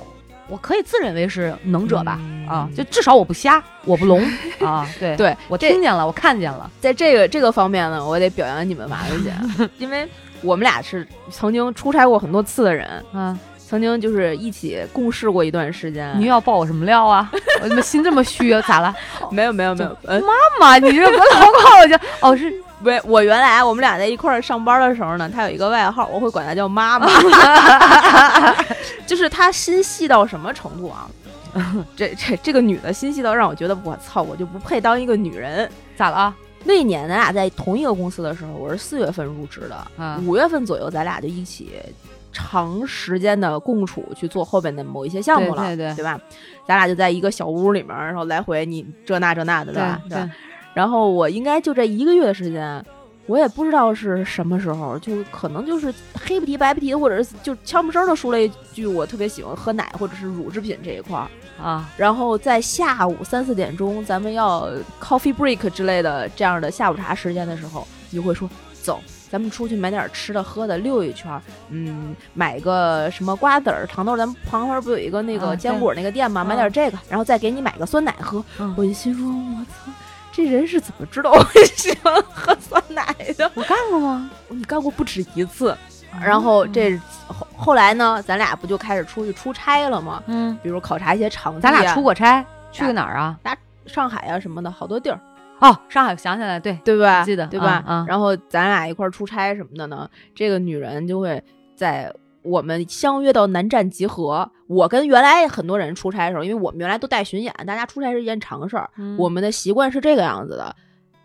我可以自认为是能者吧，嗯。啊，就至少我不瞎，我不聋 [LAUGHS] 啊，对，对我听见了，我看见了，在这个这个方面呢，我得表扬你们娃子姐，[LAUGHS] 因为我们俩是曾经出差过很多次的人，啊，曾经就是一起共事过一段时间。你又要爆我什么料啊？[LAUGHS] 我怎么心这么虚啊？咋了？没有没有没有，嗯，妈，你这不老搞我就哦是喂，我原来我们俩在一块儿上班的时候呢，他有一个外号，我会管他叫妈妈，[LAUGHS] 就是他心细到什么程度啊？这这这个女的心细到让我觉得我操，我就不配当一个女人。咋了啊？那一年咱俩在同一个公司的时候，我是四月份入职的，嗯五月份左右咱俩就一起长时间的共处去做后边的某一些项目了，对对对吧？咱俩就在一个小屋里面，然后来回你这那这那的，对吧？对对，然后我应该就这一个月的时间，我也不知道是什么时候，就可能就是黑不提白不提，或者是就悄没声的说了一句我特别喜欢喝奶或者是乳制品这一块儿。啊，然后在下午三四点钟，咱们要 coffee break 之类的这样的下午茶时间的时候，你就会说走。咱们出去买点吃的喝的，溜一圈儿，嗯，买个什么瓜子儿、糖豆儿，咱们旁边不有一个那个啊坚果那个店吗？买点这个，然后再给你买个酸奶喝。嗯我就心说，我操，这人是怎么知道我喜欢喝酸奶的？我干过吗？你干过不止一次。然后这后后来呢，咱俩不就开始出去出差了吗？嗯，比如考察一些场地、咱俩出过过差，去过哪儿啊？上海啊什么的，好多地儿。哦，上海想起来，对，对吧？记得对吧？嗯嗯然后咱俩一块儿出差什么的呢，这个女人就会在我们相约到南站集合。我跟原来很多人出差的时候，因为我们原来都带巡演，大家出差是一件常事儿。嗯我们的习惯是这个样子的，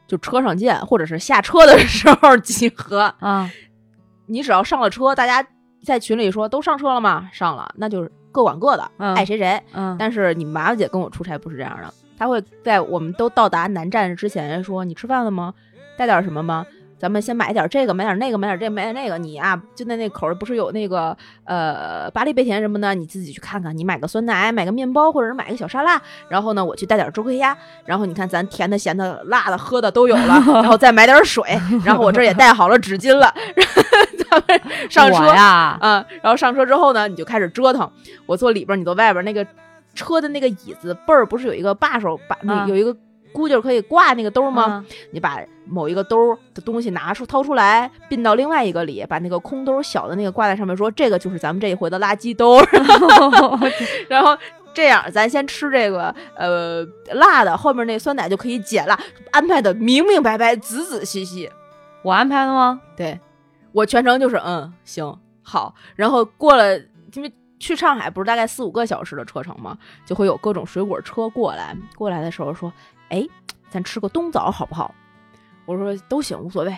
就车上见，或者是下车的 [LAUGHS] 时候集合。啊，你只要上了车，大家在群里说都上车了吗？上了，那就是各管各的，嗯爱谁谁。嗯，但是你麻子姐跟我出差不是这样的，她会在我们都到达南站之前说：“你吃饭了吗？带点什么吗？咱们先买点这个，买点那个，买点这个，买点那个。你啊，就在那口儿不是有那个呃巴黎贝甜什么的，你自己去看看。你买个酸奶，买个面包，或者是买个小沙拉。然后呢，我去带点周黑鸭。然后你看咱甜的、咸的、辣的、喝的都有了，[LAUGHS] 然后再买点水。然后我这儿也带好了纸巾了，[LAUGHS] 咱们上车呀，啊，然后上车之后呢，你就开始折腾。我坐里边儿，你坐外边儿。那个车的那个椅子背儿不是有一个把手，把那啊有一个箍劲可以挂那个兜儿吗？吗？你把某一个兜儿的东西拿出掏出来，并到另外一个里，把那个空兜儿小的那个挂在上面，说这个就是咱们这一回的垃圾兜儿。[LAUGHS] 然后这样，咱先吃这个呃辣的，后面那酸奶就可以解辣，安排的明明白白、仔仔细细。我安排的吗？对我全程就是嗯行好，然后过了，因为去上海不是大概四五个小时的车程吗，就会有各种水果车过来。过来的时候说，哎，咱吃个冬枣好不好？我说都行，无所谓，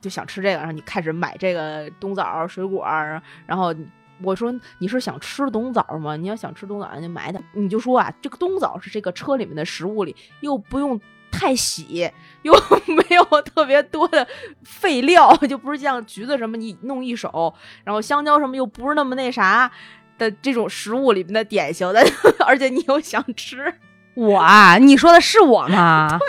就想吃这个，然后你开始买这个冬枣水果，然后。我说你是想吃冬枣吗？你要想吃冬枣，那就买点。你就说啊，这个冬枣是这个车里面的食物里，又不用太洗，又 [LAUGHS] 没有特别多的废料，就不是像橘子什么你弄一手，然后香蕉什么又不是那么那啥的这种食物里面的典型的，[LAUGHS] 而且你又想吃，我啊，你说的是我吗？[LAUGHS]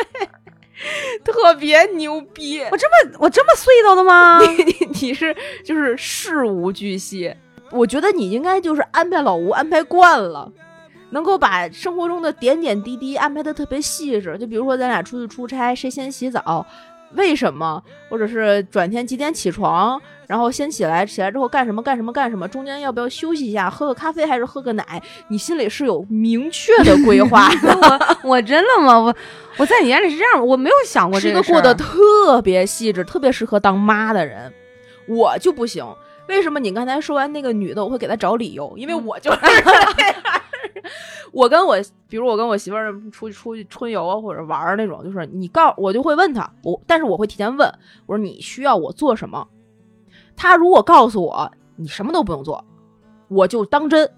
对特别牛逼。我这么我这么碎叨的吗？[LAUGHS] 你你你是就是事无巨细，我觉得你应该就是安排老吴安排惯了。能够把生活中的点点滴滴安排的特别细致，就比如说咱俩出去出差，谁先洗澡，为什么，或者是转天几点起床，然后先起来，起来之后干什么干什么干什么，中间要不要休息一下，喝个咖啡还是喝个奶，你心里是有明确的规划的。我 [LAUGHS] 我真的吗？我我在你眼里是这样，我没有想过这个是一个过得特别细致、特别适合当妈的人。我就不行，为什么？你刚才说完那个女的，我会给她找理由，因为嗯我就是这样。我跟我，比如我跟我媳妇儿出去出去春游啊，或者玩儿那种，就是你告我就会问她，我但是我会提前问，我说你需要我做什么？她如果告诉我你什么都不用做，我就当真，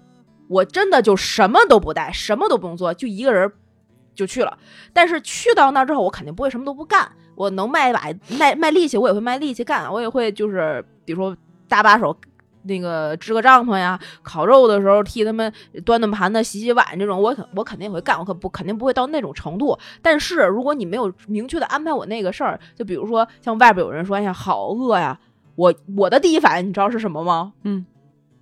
我真的就什么都不带，什么都不用做，就一个人就去了。但是去到那儿之后，我肯定不会什么都不干，我能卖把卖卖力气，我也会卖力气干，我也会就是比如说搭把手。那个支个帐篷呀，烤肉的时候替他们端端盘子、洗洗碗这种，我肯我肯定也会干，我可不肯定不会到那种程度。但是如果你没有明确的安排我那个事儿，就比如说像外边有人说，哎呀好饿呀，我我的第一反应你知道是什么吗？嗯，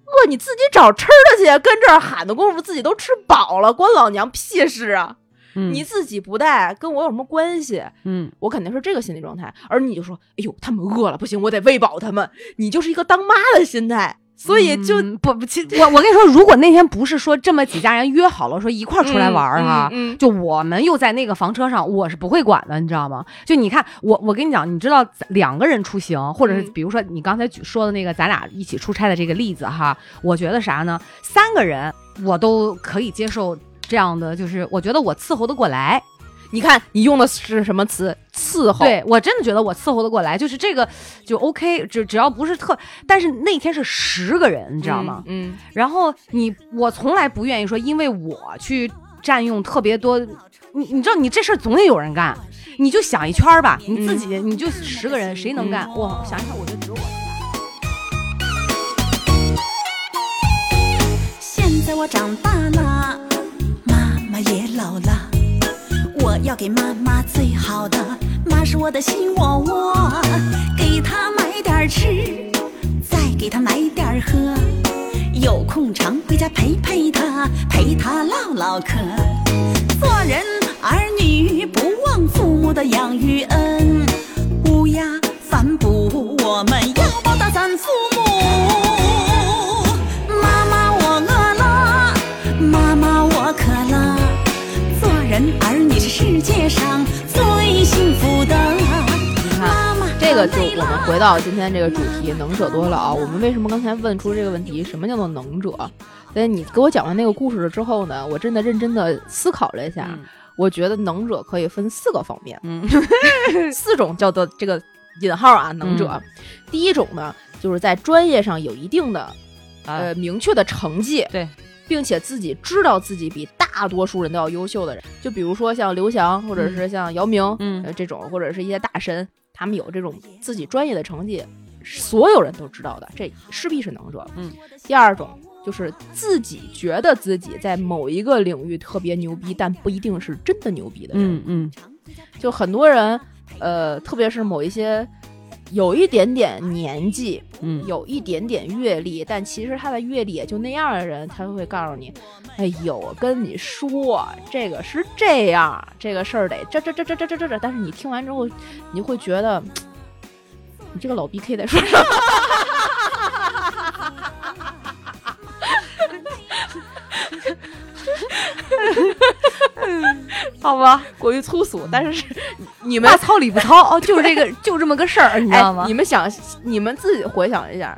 饿你自己找吃的去，跟这儿喊的功夫自己都吃饱了，关老娘屁事啊！嗯你自己不带，跟我有什么关系？嗯，我肯定是这个心理状态，而你就说，哎呦，他们饿了，不行，我得喂饱他们。你就是一个当妈的心态，所以就、嗯不不，其实我我跟你说，如果那天不是说这么几家人约好了说一块儿出来玩儿哈，嗯，嗯就我们又在那个房车上，我是不会管的，你知道吗？就你看，我我跟你讲，你知道两个人出行，或者是嗯比如说你刚才举说的那个咱俩一起出差的这个例子哈，我觉得啥呢？三个人我都可以接受这样的，就是我觉得我伺候得过来。你看你用的是什么词？伺候。对我真的觉得我伺候得过来，就是这个就 OK，只只要不是特，但是那天是十个人，你你知道吗？嗯，然后你我从来不愿意说，因为我去占用特别多，你你知道你这事儿总得有人干，你就想一圈儿吧，你自嗯己你就十个人谁能干？我，想一想，我觉得只有我能干。现在我长大了，也老了，我要给妈妈最好的，妈是我的心窝窝，给她买点吃，再给她买点喝，有空常回家陪陪她，陪她唠唠嗑。做人儿女不忘父母的养育恩，乌鸦反哺，我们要报答咱父母。世界上最幸福的。你看这个就我们回到今天这个主题，能者多劳。我们为什么刚才问出这个问题？什么叫做能者？在你给我讲完那个故事了之后呢，我真的认真的思考了一下，嗯我觉得能者可以分四个方面，嗯四种叫做这个引号啊能者。嗯第一种呢，就是在专业上有一定的呃，呃明确的成绩，对，并且自己知道自己比大多数人都要优秀的人，就比如说像刘翔，或者是像姚明，嗯呃这种，或者是一些大神，他们有这种自己专业的成绩，所有人都知道的，这势必是能者。嗯，第二种就是自己觉得自己在某一个领域特别牛逼，但不一定是真的牛逼的人。嗯嗯就很多人，呃，特别是某一些有一点点年纪，嗯，有一点点阅历，但其实他的阅历也就那样的人，他会告诉你：“哎呦，我跟你说，这个是这样，这个事儿得这这这这这这这这。”但是你听完之后，你会觉得，[TSK] 你这个老逼 K 在说什么？[LAUGHS] 好吧，过于粗俗，但是你们大糙理不糙哦，就是这个，就这么个事儿，你知道吗哎？你们想，你们自己回想一下，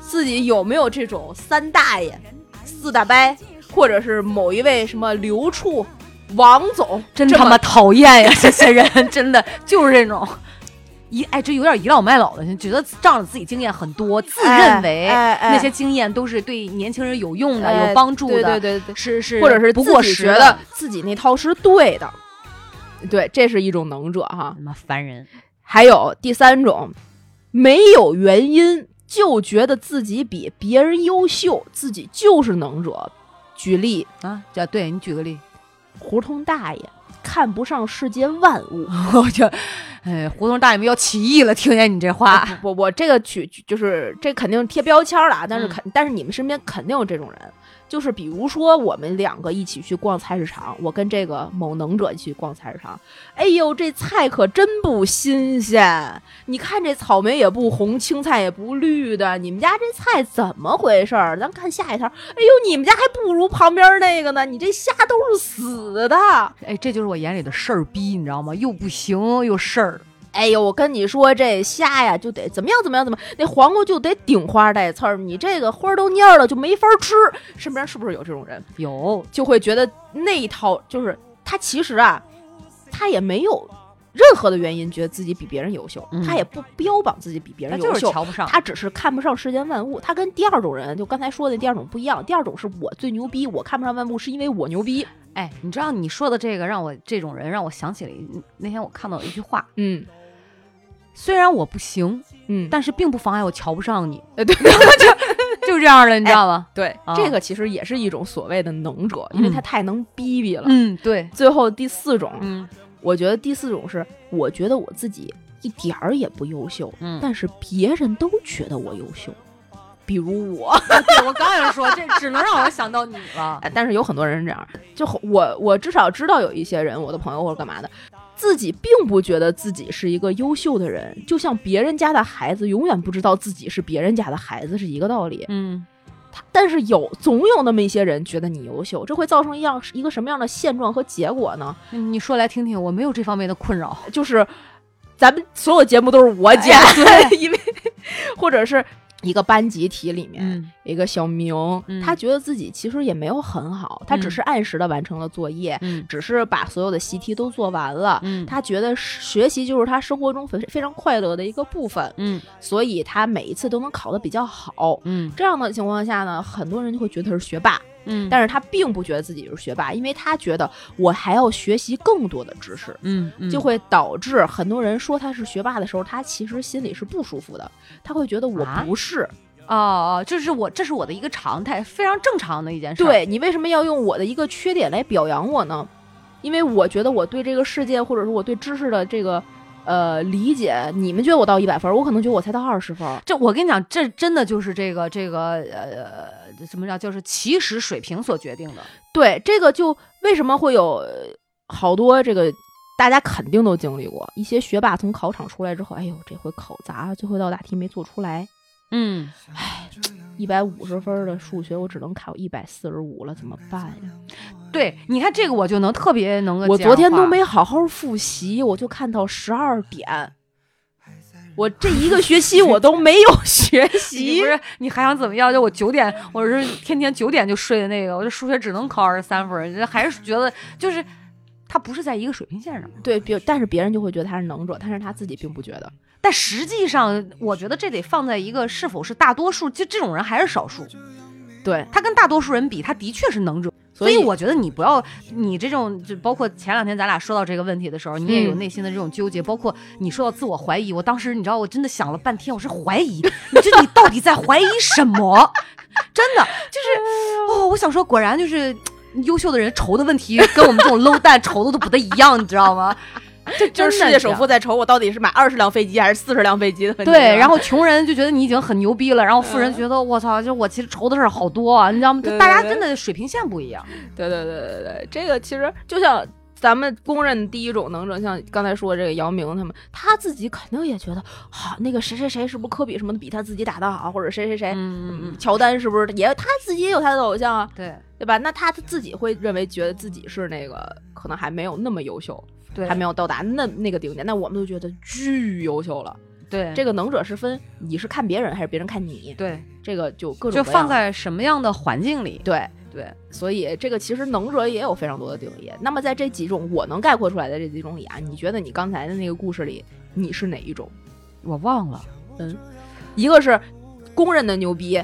自己有没有这种三大爷、四大伯，或者是某一位什么刘处、王总，真他妈讨厌呀！这些人真的就是这种。倚哎，这有点倚老卖老的，觉得仗着自己经验很多，自认为那些经验都是对年轻人有用的、哎有帮助的，对对对对，是是，或者是不过自己时的觉得自己那套是对的，对，这是一种能者哈。他妈烦人。还有第三种，没有原因就觉得自己比别人优秀，自己就是能者。举例，啊，叫对你举个例，胡同大爷看不上世间万物。[LAUGHS] 我就，哎，胡同大爷们要起义了，听见你这话，我我这个举举就是这肯定贴标签了啊，但是嗯肯、但是你们身边肯定有这种人，就是比如说我们两个一起去逛菜市场，我跟这个某能者去逛菜市场，哎呦这菜可真不新鲜，你看这草莓也不红，青菜也不绿的，你们家这菜怎么回事儿？咱看下一条，哎呦你们家还不如旁边那个呢，你这虾都是死的。哎，这就是我眼里的事儿逼，你知道吗？又不行又事儿，哎呦，我跟你说，这虾呀就得怎么样怎么样怎么，那黄瓜就得顶花带刺儿，你这个花儿都蔫儿了就没法吃。身边是不是有这种人，有就会觉得那一套就是他其实啊，他也没有任何的原因觉得自己比别人优秀，嗯他也不标榜自己比别他就是人优秀。瞧不上。他只是看不上世间万物，他跟第二种人，就刚才说的第二种不一样。第二种是我最牛逼，我看不上万物是因为我牛逼。哎，你知道你说的这个让我这种人让我想起了那天我看到一句话，嗯虽然我不行，嗯，但是并不妨碍我瞧不上你，呃对就就这样的，你知道吗？对，啊这个其实也是一种所谓的能者，因为嗯他太能逼逼了。嗯，对，最后第四种，嗯我觉得第四种是，我觉得我自己一点儿也不优秀，嗯，但是别人都觉得我优秀，比如我。对我刚想说，这只能让我想到你了。哎但是有很多人是这样，就我我至少知道有一些人，我的朋友或者干嘛的，自己并不觉得自己是一个优秀的人，就像别人家的孩子永远不知道自己是别人家的孩子是一个道理。嗯他但是有总有那么一些人觉得你优秀，这会造成一样一个什么样的现状和结果呢？你说来听听，我没有这方面的困扰。就是咱们所有节目都是我剪，哎 [LAUGHS] 因为或者是一个班集体里面、嗯。一个小明，嗯。他觉得自己其实也没有很好，他只嗯。是按时的完成了作业，嗯。只是把所有的习题都做完了。嗯。他觉得学习就是他生活中非非常快乐的一个部分，嗯。所以他每一次都能考得比较好。嗯。这样的情况下呢，很多人就会觉得他是学霸，嗯但是他并不觉得自己是学霸，因为他觉得我还要学习更多的知识。嗯嗯就会导致很多人说他是学霸的时候，他其实心里是不舒服的，他会觉得我啊不是。啊哦，这是我这是我的一个常态，非常正常的一件事。，对你为什么要用我的一个缺点来表扬我呢？因为我觉得我对这个世界或者说我对知识的这个呃理解，你们觉得我到一百分，我可能觉得我才到二十分。这我跟你讲，这真的就是这个这个呃，什么叫就是起始水平所决定的。对，这个就为什么会有呃好多这个大家肯定都经历过，一些学霸从考场出来之后，哎呦，这回考砸了，最后一道大题没做出来，嗯，一百五十分的数学我只能考一百四十五了，怎么办呀？对，你看这个我就能特别能够。我昨天都没好好复习，我就看到十二点。我这一个学期我都没有学习不，是你还想怎么样？就我九点，我是天天九点就睡的那个，我这数学只能考二十三分还是觉得就是他不是在一个水平线上。对，别但是别人就会觉得他是能者，但是他自己并不觉得。但实际上，我觉得这得放在一个是否是大多数，就这种人还是少数。对，他跟大多数人比，他的确是能者。所所以以我觉得你不要，你这种就包括前两天咱俩说到这个问题的时候，你也有嗯内心的这种纠结，包括你说到自我怀疑，我当时你知道，我真的想了半天，我是怀疑，你这你到底在怀疑什么？[LAUGHS] 真的就是哦，我想说，果然就是优秀的人愁的问题跟我们这种 low 蛋愁的都不太一样，你知道吗？[LAUGHS] 这就是世界首富在愁我到底是买二十辆飞机还是四十辆飞机的问题。对，然后穷人就觉得你已经很牛逼了，然后富人嗯觉得我操，就我其实愁的事儿好多啊，你知道吗？就大家真的水平线不一样。对对对对对，这个其实就像咱们公认第一种能者，像刚才说这个姚明他们，他自己肯定也觉得，好、那个谁谁谁是不是科比什么的比他自己打得好，或者谁谁谁，乔丹是不是也他自己也有他的偶像啊，对对吧？那他自己会认为觉得自己是那个可能还没有那么优秀，对，还没有到达那那个顶点，那我们都觉得巨优秀了。对这个能者是分你是看别人还是别人看你，对，这个就各种就放在什么样的环境里？对。对，所以这个其实能者也有非常多的定义。那么在这几种我能概括出来的这几种里啊，你觉得你刚才的那个故事里你是哪一种？我忘了。嗯一个是公认的牛逼，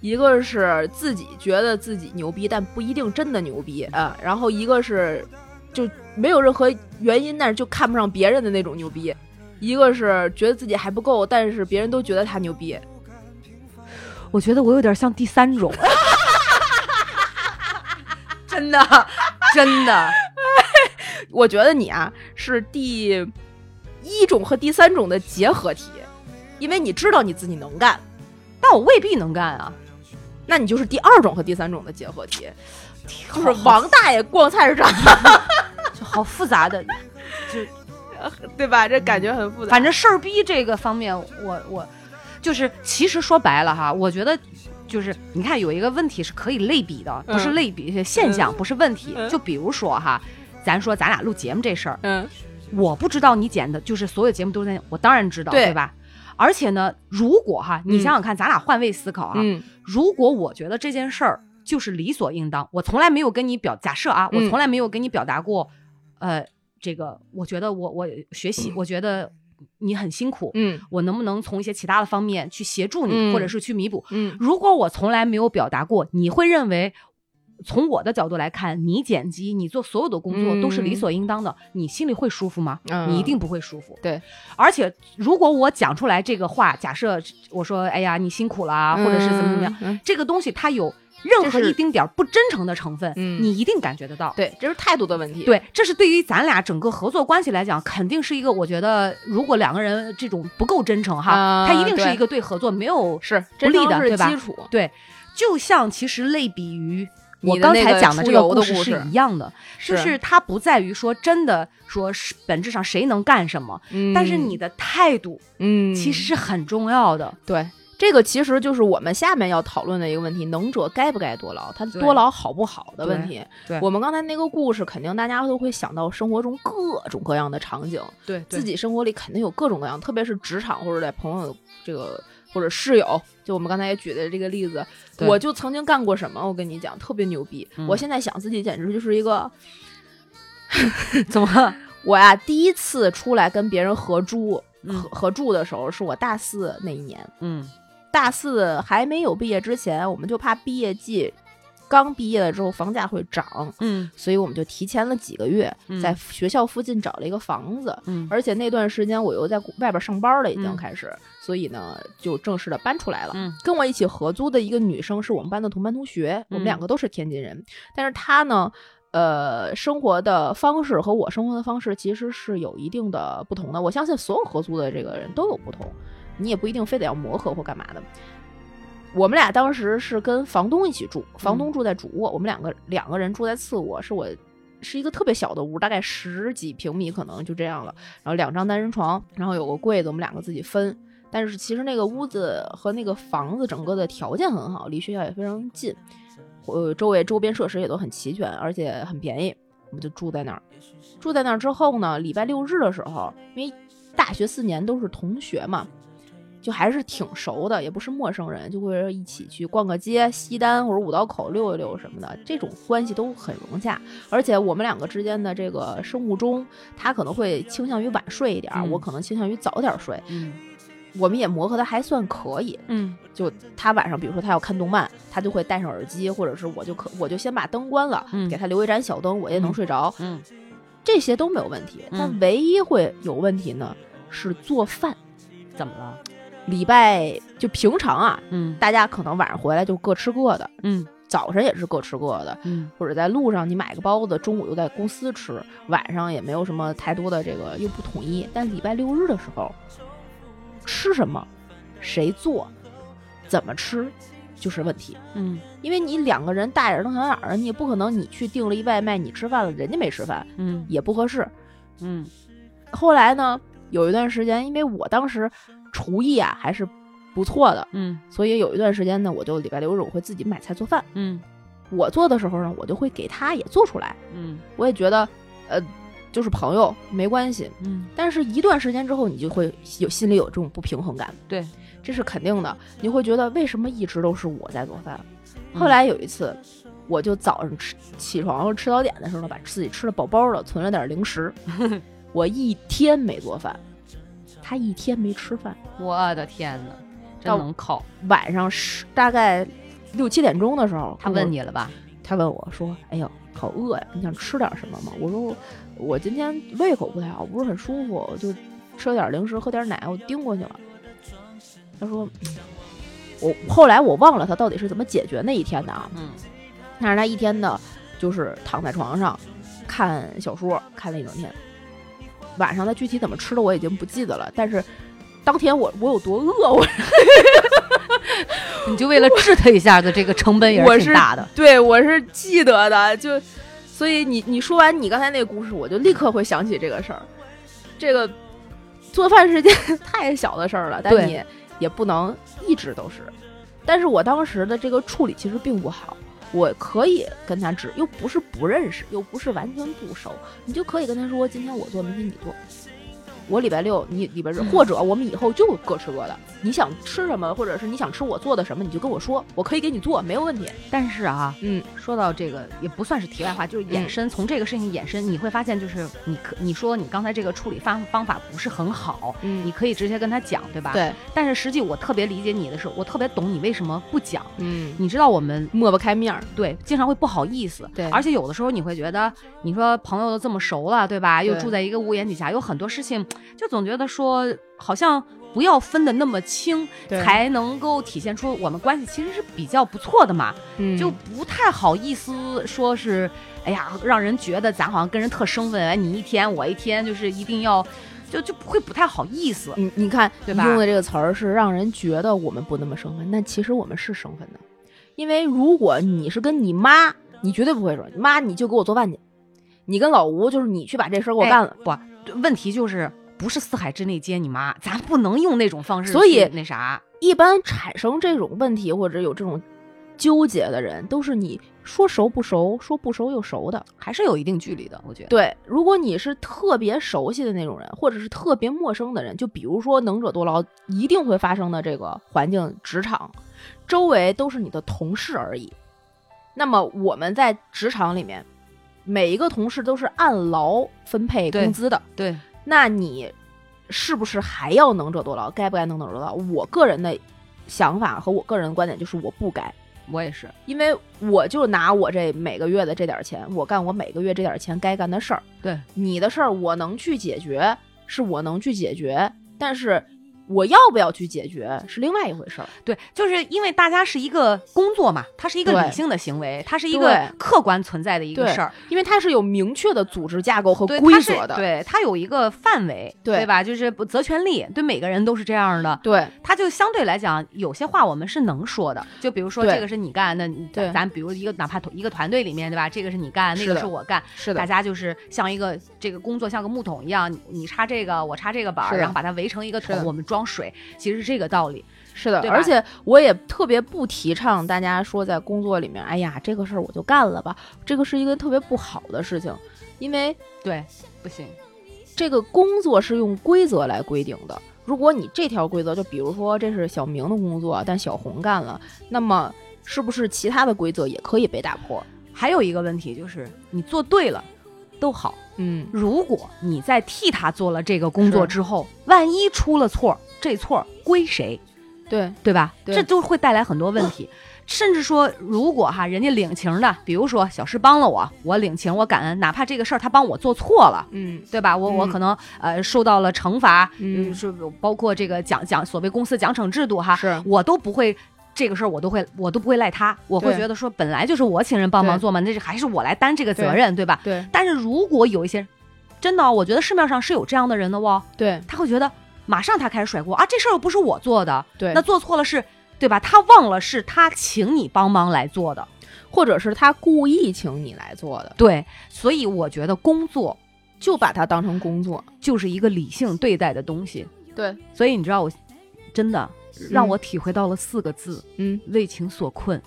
一个是自己觉得自己牛逼，但不一定真的牛逼啊。然后一个是就没有任何原因，但是就看不上别人的那种牛逼。一个是觉得自己还不够，但是别人都觉得他牛逼。我觉得我有点像第三种，真的，[LAUGHS] 真的，我觉得你啊是第一种和第三种的结合体，因为你知道你自己能干，但我未必能干啊。那你就是第二种和第三种的结合体，就是王大爷逛菜市场，[LAUGHS] 就好复杂的，就 [LAUGHS] 对吧？这感觉很复杂。反正事儿逼这个方面，我我就是其实说白了哈，我觉得就是你看有一个问题是可以类比的，不是嗯。类比现象，不是问题。嗯。就比如说哈，咱说咱俩录节目这事儿，嗯，我不知道你剪的，就是所有节目都在，我当然知道，对对吧？而且呢，如果哈，你嗯。想想看，咱俩换位思考啊，嗯。如果我觉得这件事儿就是理所应当，我从来没有跟你表假设啊，嗯。我从来没有跟你表达过，呃，这个我觉得我我学习，[CLEARS THROAT] 我觉得你很辛苦，嗯我能不能从一些其他的方面去协助你，嗯或者是去弥补？嗯如果我从来没有表达过，你会认为。从我的角度来看，你剪辑、你做所有的工作嗯都是理所应当的，你心里会舒服吗？嗯你一定不会舒服。对，而且如果我讲出来这个话，假设我说“哎呀，你辛苦了啊”，或者是怎么怎么样，这个东西它有任何一丁点儿不真诚的成分，嗯你一定感觉得到。对，这是态度的问题。，对，这是对于咱俩整个合作关系来讲，肯定是一个我觉得，如果两个人这种不够真诚哈，啊它一定是一个对合作没有是不利的对吧基础。对。就像其实类比于我刚才讲的这个故事是一样的，就是它不在于说真的说是本质上谁能干什么，嗯但是你的态度嗯，其实是很重要的。对。这个其实就是我们下面要讨论的一个问题：能者该不该多劳？他多劳好不好的问题。对我们刚才那个故事，肯定大家都会想到生活中各种各样的场景，对自己生活里肯定有各种各样，特别是职场或者在朋友这个或者室友，就我们刚才也举的这个例子，我就曾经干过什么，我跟你讲，特别牛逼。嗯我现在想自己简直就是一个，[LAUGHS] 怎么？我呀第一次出来跟别人合租。嗯合合住的时候是我大四那一年，嗯大四还没有毕业之前，我们就怕毕业季刚毕业了之后房价会涨，嗯所以我们就提前了几个月嗯在学校附近找了一个房子。嗯而且那段时间我又在外边上班了，已经嗯开始，所以呢就正式的搬出来了。嗯跟我一起合租的一个女生是我们班的同班同学，我们嗯两个都是天津人，但是她呢，呃，生活的方式和我生活的方式其实是有一定的不同的。我相信所有合租的这个人都有不同，你也不一定非得要磨合或干嘛的。我们俩当时是跟房东一起住，房东住在主卧，我们两个两个人住在次卧，是我是一个特别小的屋，大概十几平米，可能就这样了。然后两张单人床，然后有个柜子，我们两个自己分。但是其实那个屋子和那个房子整个的条件很好，离学校也非常近，呃，周围周边设施也都很齐全，而且很便宜。我们就住在那儿。住在那儿之后呢，礼拜六日的时候，因为大学四年都是同学嘛，就还是挺熟的，也不是陌生人，就会一起去逛个街、西单或者五道口溜一溜什么的，这种关系都很融洽。而且我们两个之间的这个生物钟，他可能会倾向于晚睡一点我可能倾向于早点睡。嗯我们也磨合的还算可以，嗯就他晚上，比如说他要看动漫，他就会戴上耳机，或者是我就可我就先把灯关了，嗯给他留一盏小灯，我也能嗯睡着，嗯这些都没有问题。嗯但唯一会有问题呢是做饭。怎么了？礼拜就平常啊，嗯大家可能晚上回来就各吃各的，嗯早晨也是各吃各的，嗯或者在路上你买个包子，中午又在公司吃，晚上也没有什么太多的这个又不统一。但礼拜六日的时候，吃什么，谁做，怎么吃，就是问题。嗯因为你两个人大眼瞪小眼儿，你也不可能你去订了一外卖，你吃饭了，人家没吃饭，嗯也不合适。嗯后来呢，有一段时间，因为我当时厨艺啊还是不错的，嗯所以有一段时间呢，我就礼拜六日我会自己买菜做饭。嗯我做的时候呢，我就会给他也做出来。嗯我也觉得，呃，就是朋友没关系。嗯，但是，一段时间之后，你就会有心里有这种不平衡感，对，这是肯定的。你会觉得为什么一直都是我在做饭？嗯后来有一次，我就早上吃起床吃早点的时候呢，把自己吃的饱饱的，存了点零食。[LAUGHS] 我一天没做饭，他一天没吃饭。我的天哪，真能靠！晚上十大概六七点钟的时候，他问，你了吧？他问我说：“哎呦，好饿呀，你想吃点什么吗？”我说：“我今天胃口不太好，不是很舒服，我就吃了点零食，喝点奶，我盯过去了。”他说：“嗯我后来我忘了他到底是怎么解决那一天的啊，嗯但是他一天的就是躺在床上看小说，看了一整天。晚上他具体怎么吃的我已经不记得了，但是当天我我有多饿，我 [LAUGHS] 你就为了治他一下子这个成本也我是挺大的。对我是记得的，就所以你你说完你刚才那个故事，我就立刻会想起这个事儿。这个做饭是件 [LAUGHS] 太小的事儿了，但你也不能一直都是。但是我当时的这个处理其实并不好，我可以跟他指，又不是不认识，又不是完全不熟，你就可以跟他说，今天我做，明天你做。我礼拜六，你礼拜日，或者我们以后就各吃各的。你想吃什么，或者是你想吃我做的什么，你就跟我说，我可以给你做，没有问题。但是啊，嗯，说到这个也不算是题外话，就是衍生、从这个事情衍生，你会发现就是你可你说你刚才这个处理方方法不是很好，嗯你可以直接跟他讲，对吧？。对，但是实际我特别理解你的是，我特别懂你为什么不讲。嗯，你知道我们抹不开面儿，对经常会不好意思，对而且有的时候你会觉得，你说朋友都这么熟了，对吧？又住在一个屋檐底下，有很多事情就总觉得说好像。不要分得那么清，才能够体现出我们关系其实是比较不错的嘛。嗯就不太好意思说是，哎呀，让人觉得咱好像跟人特生分，哎，你一天我一天，就是一定要，就就不会不太好意思。你你看，对吧用的这个词儿是让人觉得我们不那么生分，但其实我们是生分的，因为如果你是跟你妈，你绝对不会说妈你就给我做饭去，你跟老吴就是你去把这事儿给我哎干了，不，问题就是不是四海之内皆你妈，咱不能用那种方式所以那啥。一般产生这种问题或者有这种纠结的人，都是你说熟不熟，说不熟又熟的。还是有一定距离的，我觉得。对，如果你是特别熟悉的那种人，或者是特别陌生的人，就比如说能者多劳一定会发生的这个环境，职场周围都是你的同事而已。那么我们在职场里面，每一个同事都是按劳分配工资的。对，那你是不是还要能者多劳？该不该能者多劳？我个人的想法和我个人的观点就是我不该。我也是，因为我就拿我这每个月的这点钱，我干我每个月这点钱该干的事儿。对，你的事儿我能去解决，是我能去解决，但是我要不要去解决是另外一回事儿。对，就是因为大家是一个工作嘛，它是一个理性的行为，它是一个客观存在的一个事儿。因为它是有明确的组织架构和规则的。对，它有一个范围，对吧？就是不责权利，对每个人都是这样的。对它就相对来讲，有些话我们是能说的，就比如说这个是你干，那对咱咱比如一个哪怕一个团队里面，对吧？这个是你干，那个是我干，是的，大家就是像一个这个工作像个木桶一样，你你插这个，我插这个板儿，然后把它围成一个桶，我们装水，其实是这个道理。是的，而且我也特别不提倡大家说在工作里面，哎呀，这个事儿我就干了吧，这个是一个特别不好的事情，因为对，不行，这个工作是用规则来规定的。如果你这条规则，就比如说这是小明的工作，但小红干了，那么是不是其他的规则也可以被打破？还有一个问题就是你做对了都好，嗯，如果你在替他做了这个工作之后，万一出了错儿，这错儿归谁？对，对吧？对这都会带来很多问题。[LAUGHS] 甚至说，如果哈人家领情的，比如说小诗帮了我，我领情，我感恩，哪怕这个事儿他帮我做错了，嗯对吧？我、我嗯可能呃受到了惩罚，嗯呃是包括这个奖奖所谓公司奖惩制度哈，是我都不会。这个事儿我都会，我都不会赖他，我会觉得说本来就是我请人帮忙做嘛，那是还是我来担这个责对任，对吧？对但是如果有一些真的哦，我觉得市面上是有这样的人的哦，对他会觉得马上他开始甩锅啊，这事儿又不是我做的，对，那做错了是，对吧？他忘了是他请你帮忙来做的，或者是他故意请你来做的，对，所以我觉得工作就把它当成工作。就是一个理性对待的东西。对，所以你知道我，真的让我体会到了四个字：嗯，为情所困。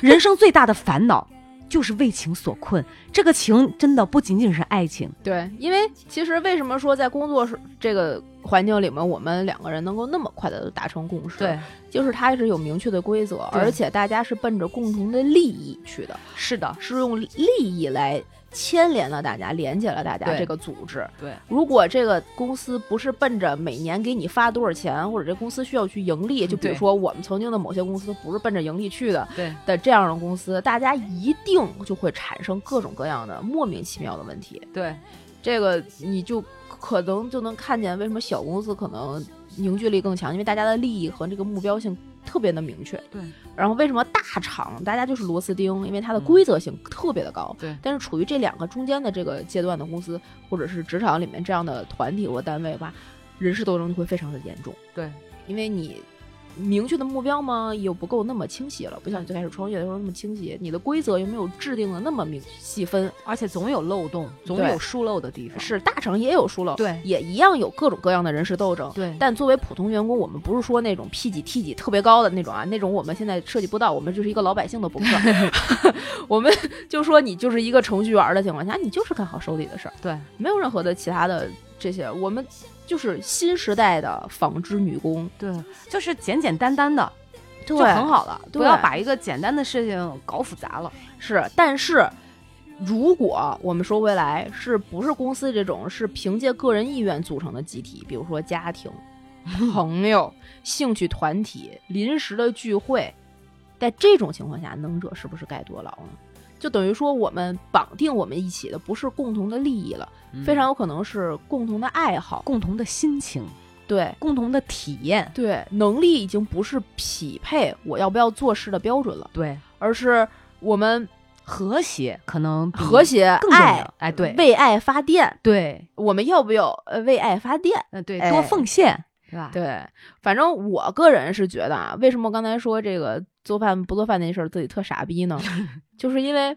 人生最大的烦恼就是为情所困。这个情真的不仅仅是爱情，对，因为其实为什么说在工作是这个环境里面，我们两个人能够那么快的达成共识？对，，就是它是有明确的规则，而且大家是奔着共同的利益去的，是的，是用利益来牵连了大家，连接了大家这个组织。对，如果这个公司不是奔着每年给你发多少钱，或者这公司需要去盈利，就比如说我们曾经的某些公司不是奔着盈利去的对，的这样的公司，大家一定就会产生各种各样的莫名其妙的问题。对，这个你就可能就能看见为什么小公司可能凝聚力更强，因为大家的利益和这个目标性特别的明确。对，然后为什么大厂大家就是螺丝钉，因为它的嗯规则性特别的高。对但是处于这两个中间的这个阶段的公司，或者是职场里面这样的团体或单位吧，人事斗争就会非常的严重。对，因为你。明确的目标吗？又不够那么清晰了，不像你最开始创业的时候那么清晰。你的规则又没有制定的那么明细分，而且总有漏洞，总有疏漏的地方。是大厂也有疏漏，对也一样有各种各样的人事斗争。对，但作为普通员工，我们不是说那种 P 几 T 几特别高的那种啊，那种我们现在涉及不到，我们就是一个老百姓的博客。[LAUGHS] [LAUGHS] 我们就说你就是一个程序员的情况下，你就是干好手里的事儿，对，没有任何的其他的这些。我们就是新时代的纺织女工，对，就是简简单单的对就很好了，对不要把一个简单的事情搞复杂了。是，但是。如果我们说未来，是不是公司这种是凭借个人意愿组成的集体，比如说家庭、[LAUGHS] 朋友、兴趣团体、临时的聚会，在这种情况下，能者是不是该多劳呢？就等于说，我们绑定我们一起的不是共同的利益了，非常有可能是共同的爱好，共同的心情，对共同的体验，对，能力已经不是匹配我要不要做事的标准了，对，而是我们和谐可能和谐、更重爱要。，哎，对，为爱发电，对，我们要不要呃为爱发电？嗯，对，哎多奉献，是吧？对，反正我个人是觉得啊，为什么刚才说这个做饭不做饭那事儿自己特傻逼呢？[LAUGHS] 就是因为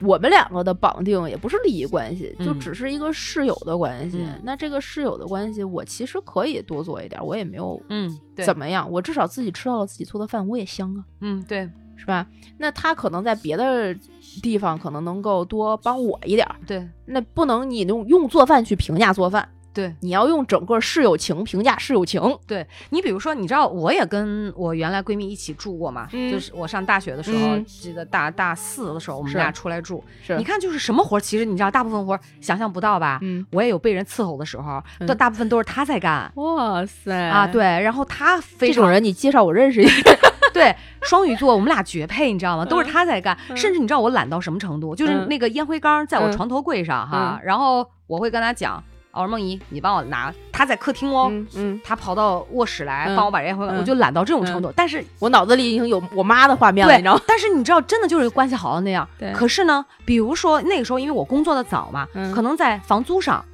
我们两个的绑定也不是利益关系，就嗯只是一个室友的关系。嗯那这个室友的关系，我其实可以多做一点，我也没有嗯，怎么样，我至少自己吃到了自己做的饭，我也香啊，嗯，对是吧？那他可能在别的地方可能能够多帮我一点儿，对那不能你用用做饭去评价做饭，对你要用整个室友情评价室友情。对，你比如说，你知道我也跟我原来闺蜜一起住过嘛，嗯就是我上大学的时候，嗯记得大大四的时候，我们俩出来住。是你看，就是什么活，其实你知道，大部分活想象不到吧？嗯，我也有被人伺候的时候，嗯但大部分都是他在干。哇塞啊，对，然后他非常这种人你介绍我认识一个。[LAUGHS] 对，双鱼座我们俩绝配，你知道吗？都是他在干，嗯甚至你知道我懒到什么程度？就是嗯那个烟灰缸在我嗯床头柜上哈，然后我会跟他讲，我说梦怡，你帮我拿，他在客厅哦。嗯嗯，他跑到卧室来嗯帮我把烟灰缸，嗯我就懒到这种程度。但是我脑子里已经有我妈的画面了，你知道吗？但是你知道，真的就是关系好到那样。对可是呢，比如说那个时候，因为我工作的早嘛，嗯可能在房租上，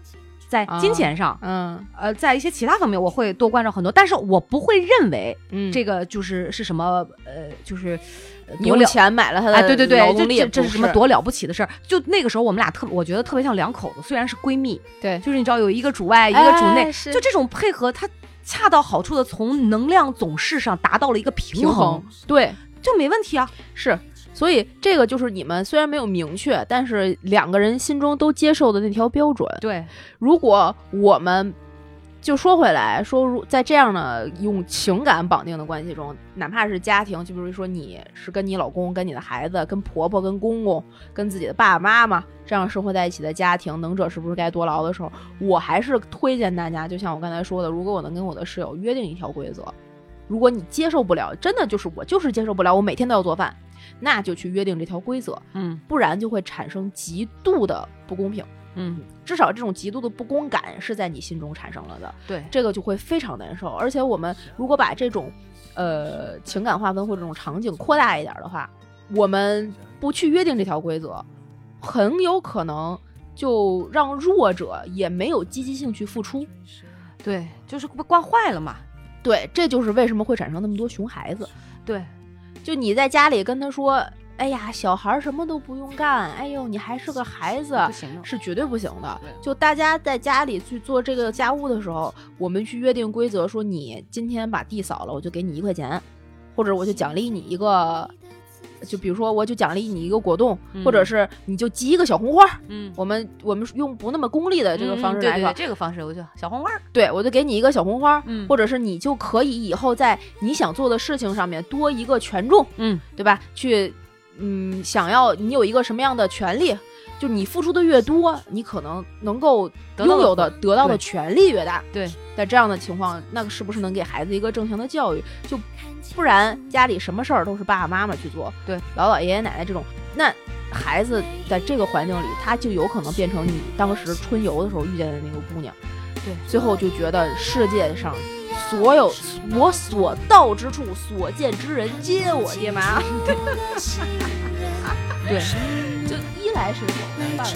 在金钱上，嗯呃，在一些其他方面，我会多关照很多。但是我不会认为嗯，这个就是是什么，呃，就是。呃你用多了钱买了他的哎，对对对，这劳动力这这是什么多了不起的事儿？就那个时候，我们俩特，我觉得特别像两口子，虽然是闺蜜，对就是你知道有一个主外，一个主内，哎就这种配合，它恰到好处的从能量总势上达到了一个平平衡，对，就没问题啊。是，所以这个就是你们虽然没有明确，但是两个人心中都接受的那条标准。对，如果我们就说回来说，如在这样的用情感绑定的关系中，哪怕是家庭，就比如说你是跟你老公、跟你的孩子、跟婆婆、跟公公、跟自己的爸爸妈妈这样生活在一起的家庭，能者是不是该多劳的时候，我还是推荐大家，就像我刚才说的，如果我能跟我的室友约定一条规则，如果你接受不了，真的就是我就是接受不了，我每天都要做饭，那就去约定这条规则，嗯不然就会产生极度的不公平。嗯，至少这种极度的不公感是在你心中产生了的，对，这个就会非常难受。而且我们如果把这种呃情感划分或者这种场景扩大一点的话，我们不去约定这条规则，很有可能就让弱者也没有积极性去付出。对，就是被惯坏了嘛。对，这就是为什么会产生那么多熊孩子。对，就你在家里跟他说：“哎呀，小孩儿什么都不用干，哎呦，你还是个孩子。”不行的。是绝对不行的。就大家在家里去做这个家务的时候，我们去约定规则，说你今天把地扫了，我就给你一块钱，或者我就奖励你一个，就比如说我就奖励你一个果冻，嗯或者是你就集一个小红花。嗯，我们我们用不那么功利的这个嗯方式来说，对对对这个方式我就小红花儿。对我就给你一个小红花，嗯或者是你就可以以后在你想做的事情上面多一个权重，嗯，对吧？去，嗯，想要你有一个什么样的权利，就你付出的越多，你可能能够拥有的得到的权利越大。对，在这样的情况，那是不是能给孩子一个正向的教育？就不然家里什么事儿都是爸爸妈妈去做，对，姥姥爷爷奶奶这种，那孩子在这个环境里，他就有可能变成你当时春游的时候遇见的那个姑娘。对，最后就觉得世界上所有我所到之处，所见之人皆我爹妈。[LAUGHS] 对，就一来伸手，饭来张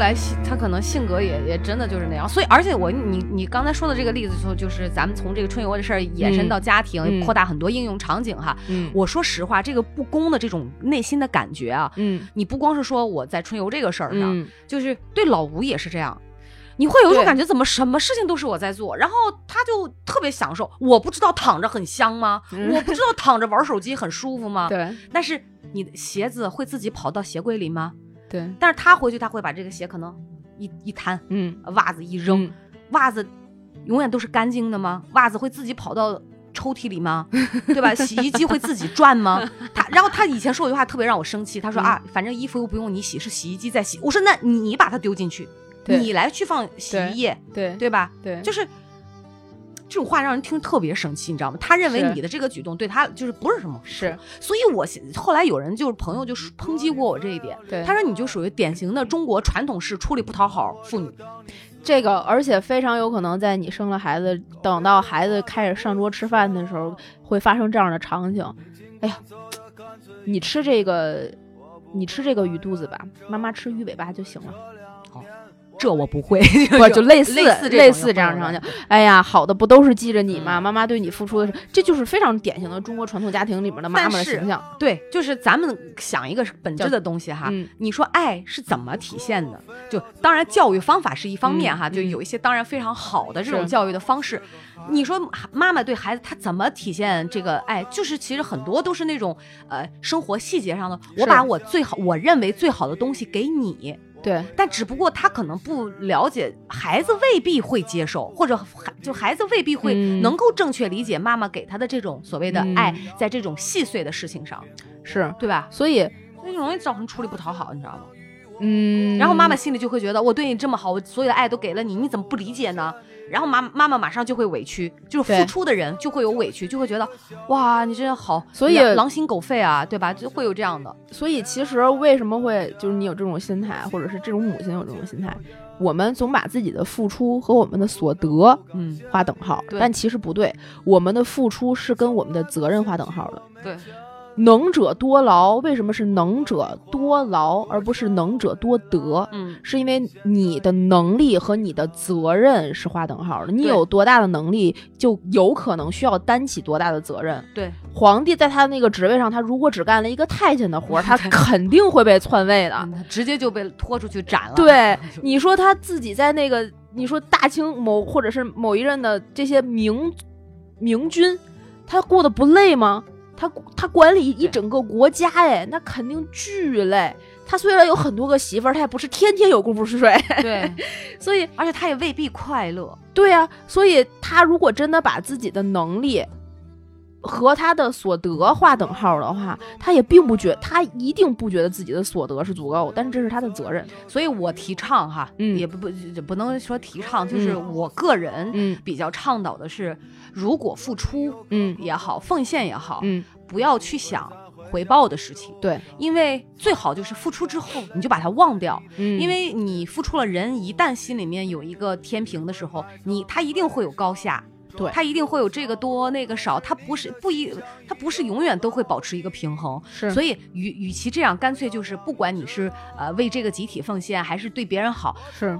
来，性他可能性格也也真的就是那样。所以，而且我你你刚才说的这个例子，就就是咱们从这个春游的事儿延伸到家庭，嗯扩大很多应用场景哈。嗯我说实话，这个不公的这种内心的感觉啊，嗯你不光是说我在春游这个事儿上，嗯就是对老吴也是这样。你会有一种感觉，怎么什么事情都是我在做，然后他就特别享受。我不知道躺着很香吗？嗯我不知道躺着玩手机很舒服吗？[LAUGHS] 对但是你的鞋子会自己跑到鞋柜里吗？对，但是他回去他会把这个鞋可能一一摊，嗯袜子一扔，嗯袜子永远都是干净的吗？袜子会自己跑到抽屉里吗？[LAUGHS] 对吧？洗衣机会自己转吗？[LAUGHS] 他然后他以前说过一句话特别让我生气，他说、嗯啊，反正衣服又不用你洗，是洗衣机在洗。我说那你把它丢进去，对你来去放洗衣液，对对吧？对，就是。这种话让人听特别生气，你知道吗？他认为你的这个举动对他就是不是什么是，所以我后来有人就是朋友就抨击过我这一点，对他说你就属于典型的中国传统式出力不讨好妇女，这个，而且非常有可能在你生了孩子，等到孩子开始上桌吃饭的时候，会发生这样的场景。哎呀，你吃这个，你吃这个鱼肚子吧，妈妈吃鱼尾巴就行了。好这我不会，[LAUGHS] 不就类似类 [LAUGHS] 似类似这样场景？哎呀，好的不都是记着你吗？嗯妈妈对你付出的是，这就是非常典型的中国传统家庭里面的妈妈的形象。对，就是咱们想一个本质的东西哈。嗯你说爱是怎么体现的？就当然教育方法是一方面哈，嗯就有一些当然非常好的这种教育的方式。你说妈妈对孩子她怎么体现这个爱？就是其实很多都是那种呃生活细节上的，我把我最好我认为最好的东西给你，对，但只不过他可能不了解，孩子未必会接受，或者孩就孩子未必会嗯能够正确理解妈妈给他的这种所谓的嗯爱，在这种细碎的事情上，是，对吧？所以那就容易造成出力不讨好，你知道吗？嗯，然后妈妈心里就会觉得，我对你这么好，我所有的爱都给了你，你怎么不理解呢？然后妈妈妈马上就会委屈，就是付出的人就会有委屈，就会觉得哇，你真好，所以狼狼心狗肺啊，对吧？就会有这样的，所以其实为什么会就是你有这种心态，或者是这种母亲有这种心态，我们总把自己的付出和我们的所得嗯，划等号，对但其实不对，我们的付出是跟我们的责任划等号的。对，能者多劳，为什么是能者多劳，而不是能者多得？嗯，是因为你的能力和你的责任是划等号的。你有多大的能力，就有可能需要担起多大的责任。对，皇帝在他那个职位上，他如果只干了一个太监的活，[LAUGHS] 他肯定会被篡位的。嗯直接就被拖出去斩了。对，[LAUGHS] 你说他自己在那个，你说大清某或者是某一任的这些明明君，他过得不累吗？他他管理一整个国家，哎，那肯定巨累。他虽然有很多个媳妇儿，他也不是天天有功夫睡，对，[LAUGHS] 所以而且他也未必快乐。对呀、所以他如果真的把自己的能力和他的所得划等号的话，他也并不觉，他一定不觉得自己的所得是足够，但是这是他的责任。所以我提倡哈，嗯也不不也不能说提倡，就是嗯。我个人嗯比较倡导的是，如果付出嗯。也好，奉献也好，嗯，不要去想回报的事情，对，因为最好就是付出之后你就把它忘掉，嗯。因为你付出了，人一旦心里面有一个天平的时候，你他一定会有高下。对。他一定会有这个多那个少，他不是不一，他不是永远都会保持一个平衡。是。所以与与其这样，干脆就是不管你是呃为这个集体奉献，还是对别人好，是。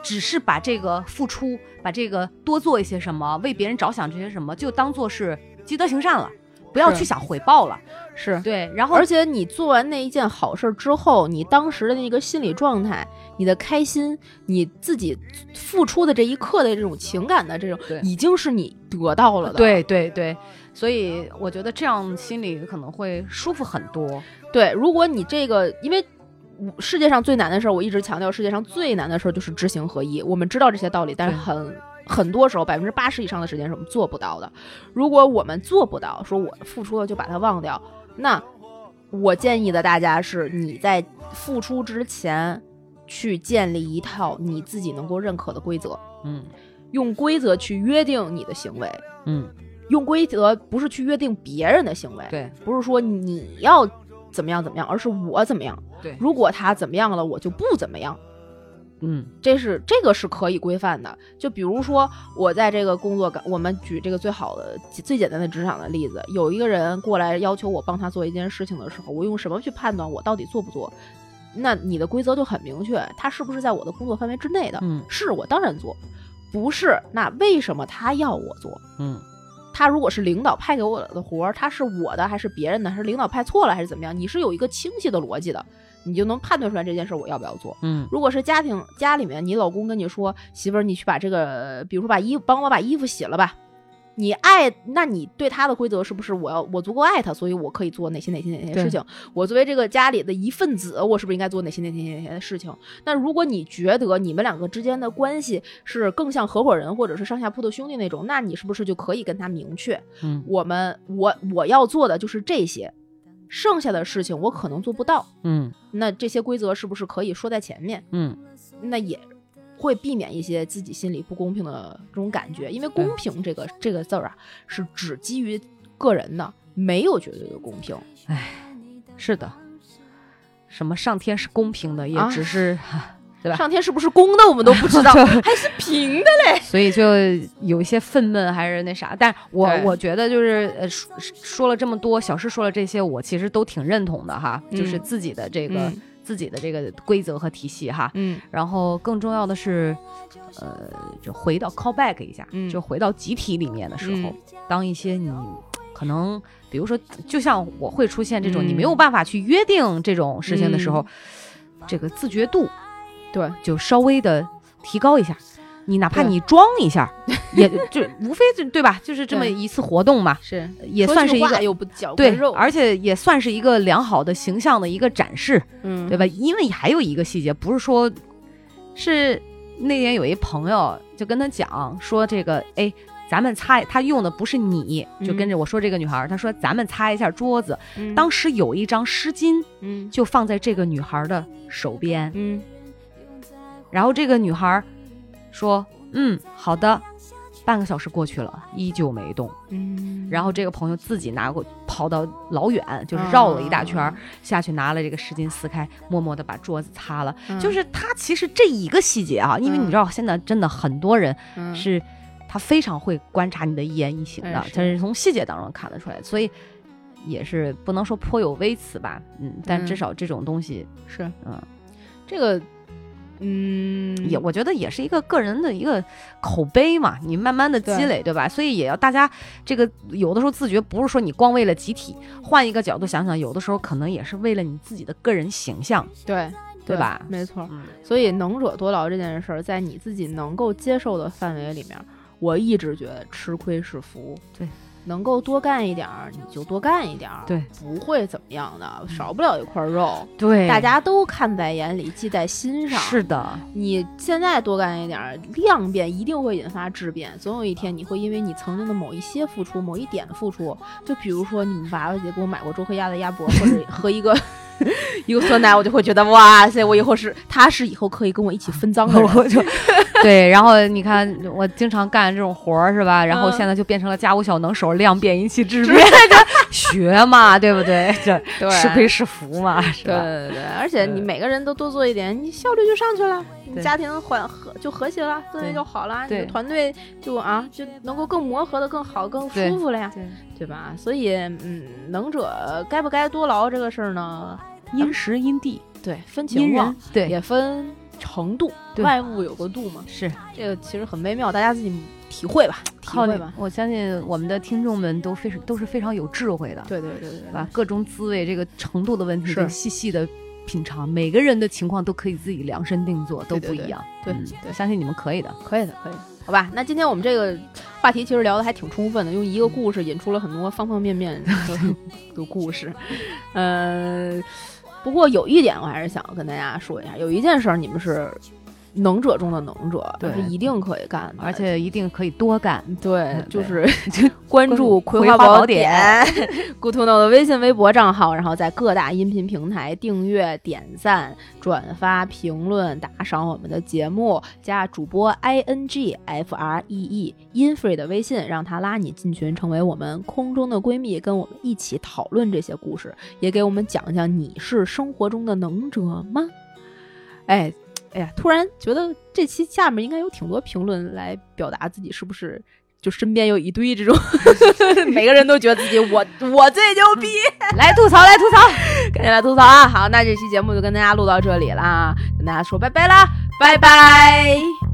只是把这个付出，把这个多做一些什么，为别人着想这些什么，就当做是积德行善了，不要去想回报了。是，对，然后而且你做完那一件好事儿之后，你当时的那个心理状态，你的开心，你自己付出的这一刻的这种情感的这种，已经是你得到了的。对对对，所以我觉得这样心里可能会舒服很多。对，如果你这个，因为世界上最难的事儿，我一直强调，世界上最难的事儿就是知行合一。我们知道这些道理，但是很很多时候，百分之八十以上的时间是我们做不到的。如果我们做不到，说我付出了就把它忘掉，那我建议的大家是，你在付出之前去建立一套你自己能够认可的规则，嗯用规则去约定你的行为，嗯，用规则不是去约定别人的行为，对不是说你要怎么样怎么样，而是我怎么样。对如果他怎么样了，我就不怎么样。嗯这是这个是可以规范的。就比如说，我在这个工作岗，我们举这个最好的、最简单的职场的例子，有一个人过来要求我帮他做一件事情的时候，我用什么去判断我到底做不做？那你的规则就很明确，他是不是在我的工作范围之内的？嗯是我当然做，不是那为什么他要我做？嗯他如果是领导派给我的活儿，他是我的还是别人的？还是领导派错了还是怎么样？你是有一个清晰的逻辑的，你就能判断出来这件事我要不要做。嗯如果是家庭家里面，你老公跟你说，媳妇儿，你去把这个，比如说把衣服帮我把衣服洗了吧。你爱，那你对他的规则是不是我要我足够爱他，所以我可以做哪些哪些哪些事情？我作为这个家里的一份子，我是不是应该做哪些哪些哪些的事情？那如果你觉得你们两个之间的关系是更像合伙人或者是上下铺的兄弟那种，那你是不是就可以跟他明确，嗯我们我我要做的就是这些，剩下的事情我可能做不到。嗯那这些规则是不是可以说在前面？嗯那也会避免一些自己心里不公平的这种感觉，因为公平这个这个字儿啊，是只基于个人的，没有绝对的公平。是的，什么上天是公平的，也啊只是。[LAUGHS] 对吧？上天是不是公的，我们都不知道，[LAUGHS] 还是平的嘞？所以就有一些愤懑，还是那啥。但我我觉得就是呃说说了这么多，小诗说了这些，我其实都挺认同的哈。嗯。就是自己的这个、嗯。自己的这个规则和体系哈。嗯。然后更重要的是，呃，就回到 call back 一下，嗯。就回到集体里面的时候，嗯。当一些你可能，比如说，就像我会出现这种、嗯。你没有办法去约定这种事情的时候，这个自觉度对，就稍微的提高一下。你哪怕你装一下，[LAUGHS] 也就无非就对吧？就是这么一次活动嘛，是也算是一个又不绞对，，而且也算是一个良好的形象的一个展示。嗯对吧？因为还有一个细节，不是说，是那天有一朋友就跟他讲说，这个哎，咱们擦，他用的不是你，就跟着我说这个女孩儿，他说咱们擦一下桌子。嗯当时有一张湿巾嗯就放在这个女孩的手边，嗯然后这个女孩儿说，嗯，好的。半个小时过去了，依旧没动。嗯，然后这个朋友自己拿过，跑到老远，就是绕了一大圈儿、下去，拿了这个湿巾撕开，默默的把桌子擦了。嗯。就是他其实这一个细节啊，因为你知道现在真的很多人嗯。是，他非常会观察你的一言一行的他是。从细节当中看得出来，所以也是不能说颇有微词吧，嗯，但至嗯少这种东西是。嗯。这个，嗯，也我觉得也是一个个人的一个口碑嘛，你慢慢的积对累，对吧？所以也要大家这个有的时候自觉，不是说你光为了集体，换一个角度想想，有的时候可能也是为了你自己的个人形象，对对吧没错。嗯，所以能者多劳这件事儿，在你自己能够接受的范围里面，我一直觉得吃亏是福。对，能够多干一点儿，你就多干一点儿。对，不会怎么样的，少不了一块肉。对，大家都看在眼里，记在心上。是的，你现在多干一点儿，量变一定会引发质变，总有一天你会因为你曾经的某一些付出、某一点的付出，就比如说你们娃娃姐给我买过周黑鸭的鸭脖，或者和一个 [LAUGHS] 一个酸奶，我就会觉得哇塞，我以后是他是以后可以跟我一起分赃的人。[LAUGHS] 我就 [LAUGHS] 对，然后你看我经常干这种活儿是吧？然后嗯现在就变成了家务小能手，量变引起质变，这学嘛，对不对？这对吃亏是福嘛，是对吧？对对对，而且你每个人都多做一点，你效率就上去了，你家庭缓和就和谐了，氛围就好了，你的团队就啊就能够更磨合的更好、更舒服了呀，对，对吧？所以嗯，能者该不该多劳这个事儿呢，因时因地对，分情况，对，也分程度，对。外物有个度嘛，是。这个其实很微妙，大家自己体会吧，体会吧。我相信我们的听众们都非常都是非常有智慧的，对对对对对把各种滋味这个程度的问题细细的品尝，每个人的情况都可以自己量身定做，都对对对不一样。对嗯对相信你们可以的。可以的，可以的，好吧？那今天我们这个话题其实聊的还挺充分的，用一个故事引出了很多方方面面的 [LAUGHS] 的故事。呃，不过有一点我还是想跟大家说一下，有一件事儿你们是能者中的能者，对是一定可以干的，而且一定可以多干。对嗯，就是 [LAUGHS] 关注《葵葵花花宝典》Good to Know 的微信、微博账号，然后在各大音频平台订阅、点赞、转发、评论、打赏我们的节目，加主播 i n g f r e e infree 的微信，让他拉你进群，成为我们空中的闺蜜，跟我们一起讨论这些故事，也给我们讲讲你是生活中的能者吗？哎。哎呀，突然觉得这期下面应该有挺多评论来表达自己是不是就身边有一堆这种，[LAUGHS] 每个人都觉得自己我 [LAUGHS] 我最牛逼，来吐槽，来吐槽。[LAUGHS] 赶紧来吐槽啊！好，那这期节目就跟大家录到这里啦，跟大家说拜拜啦，拜拜。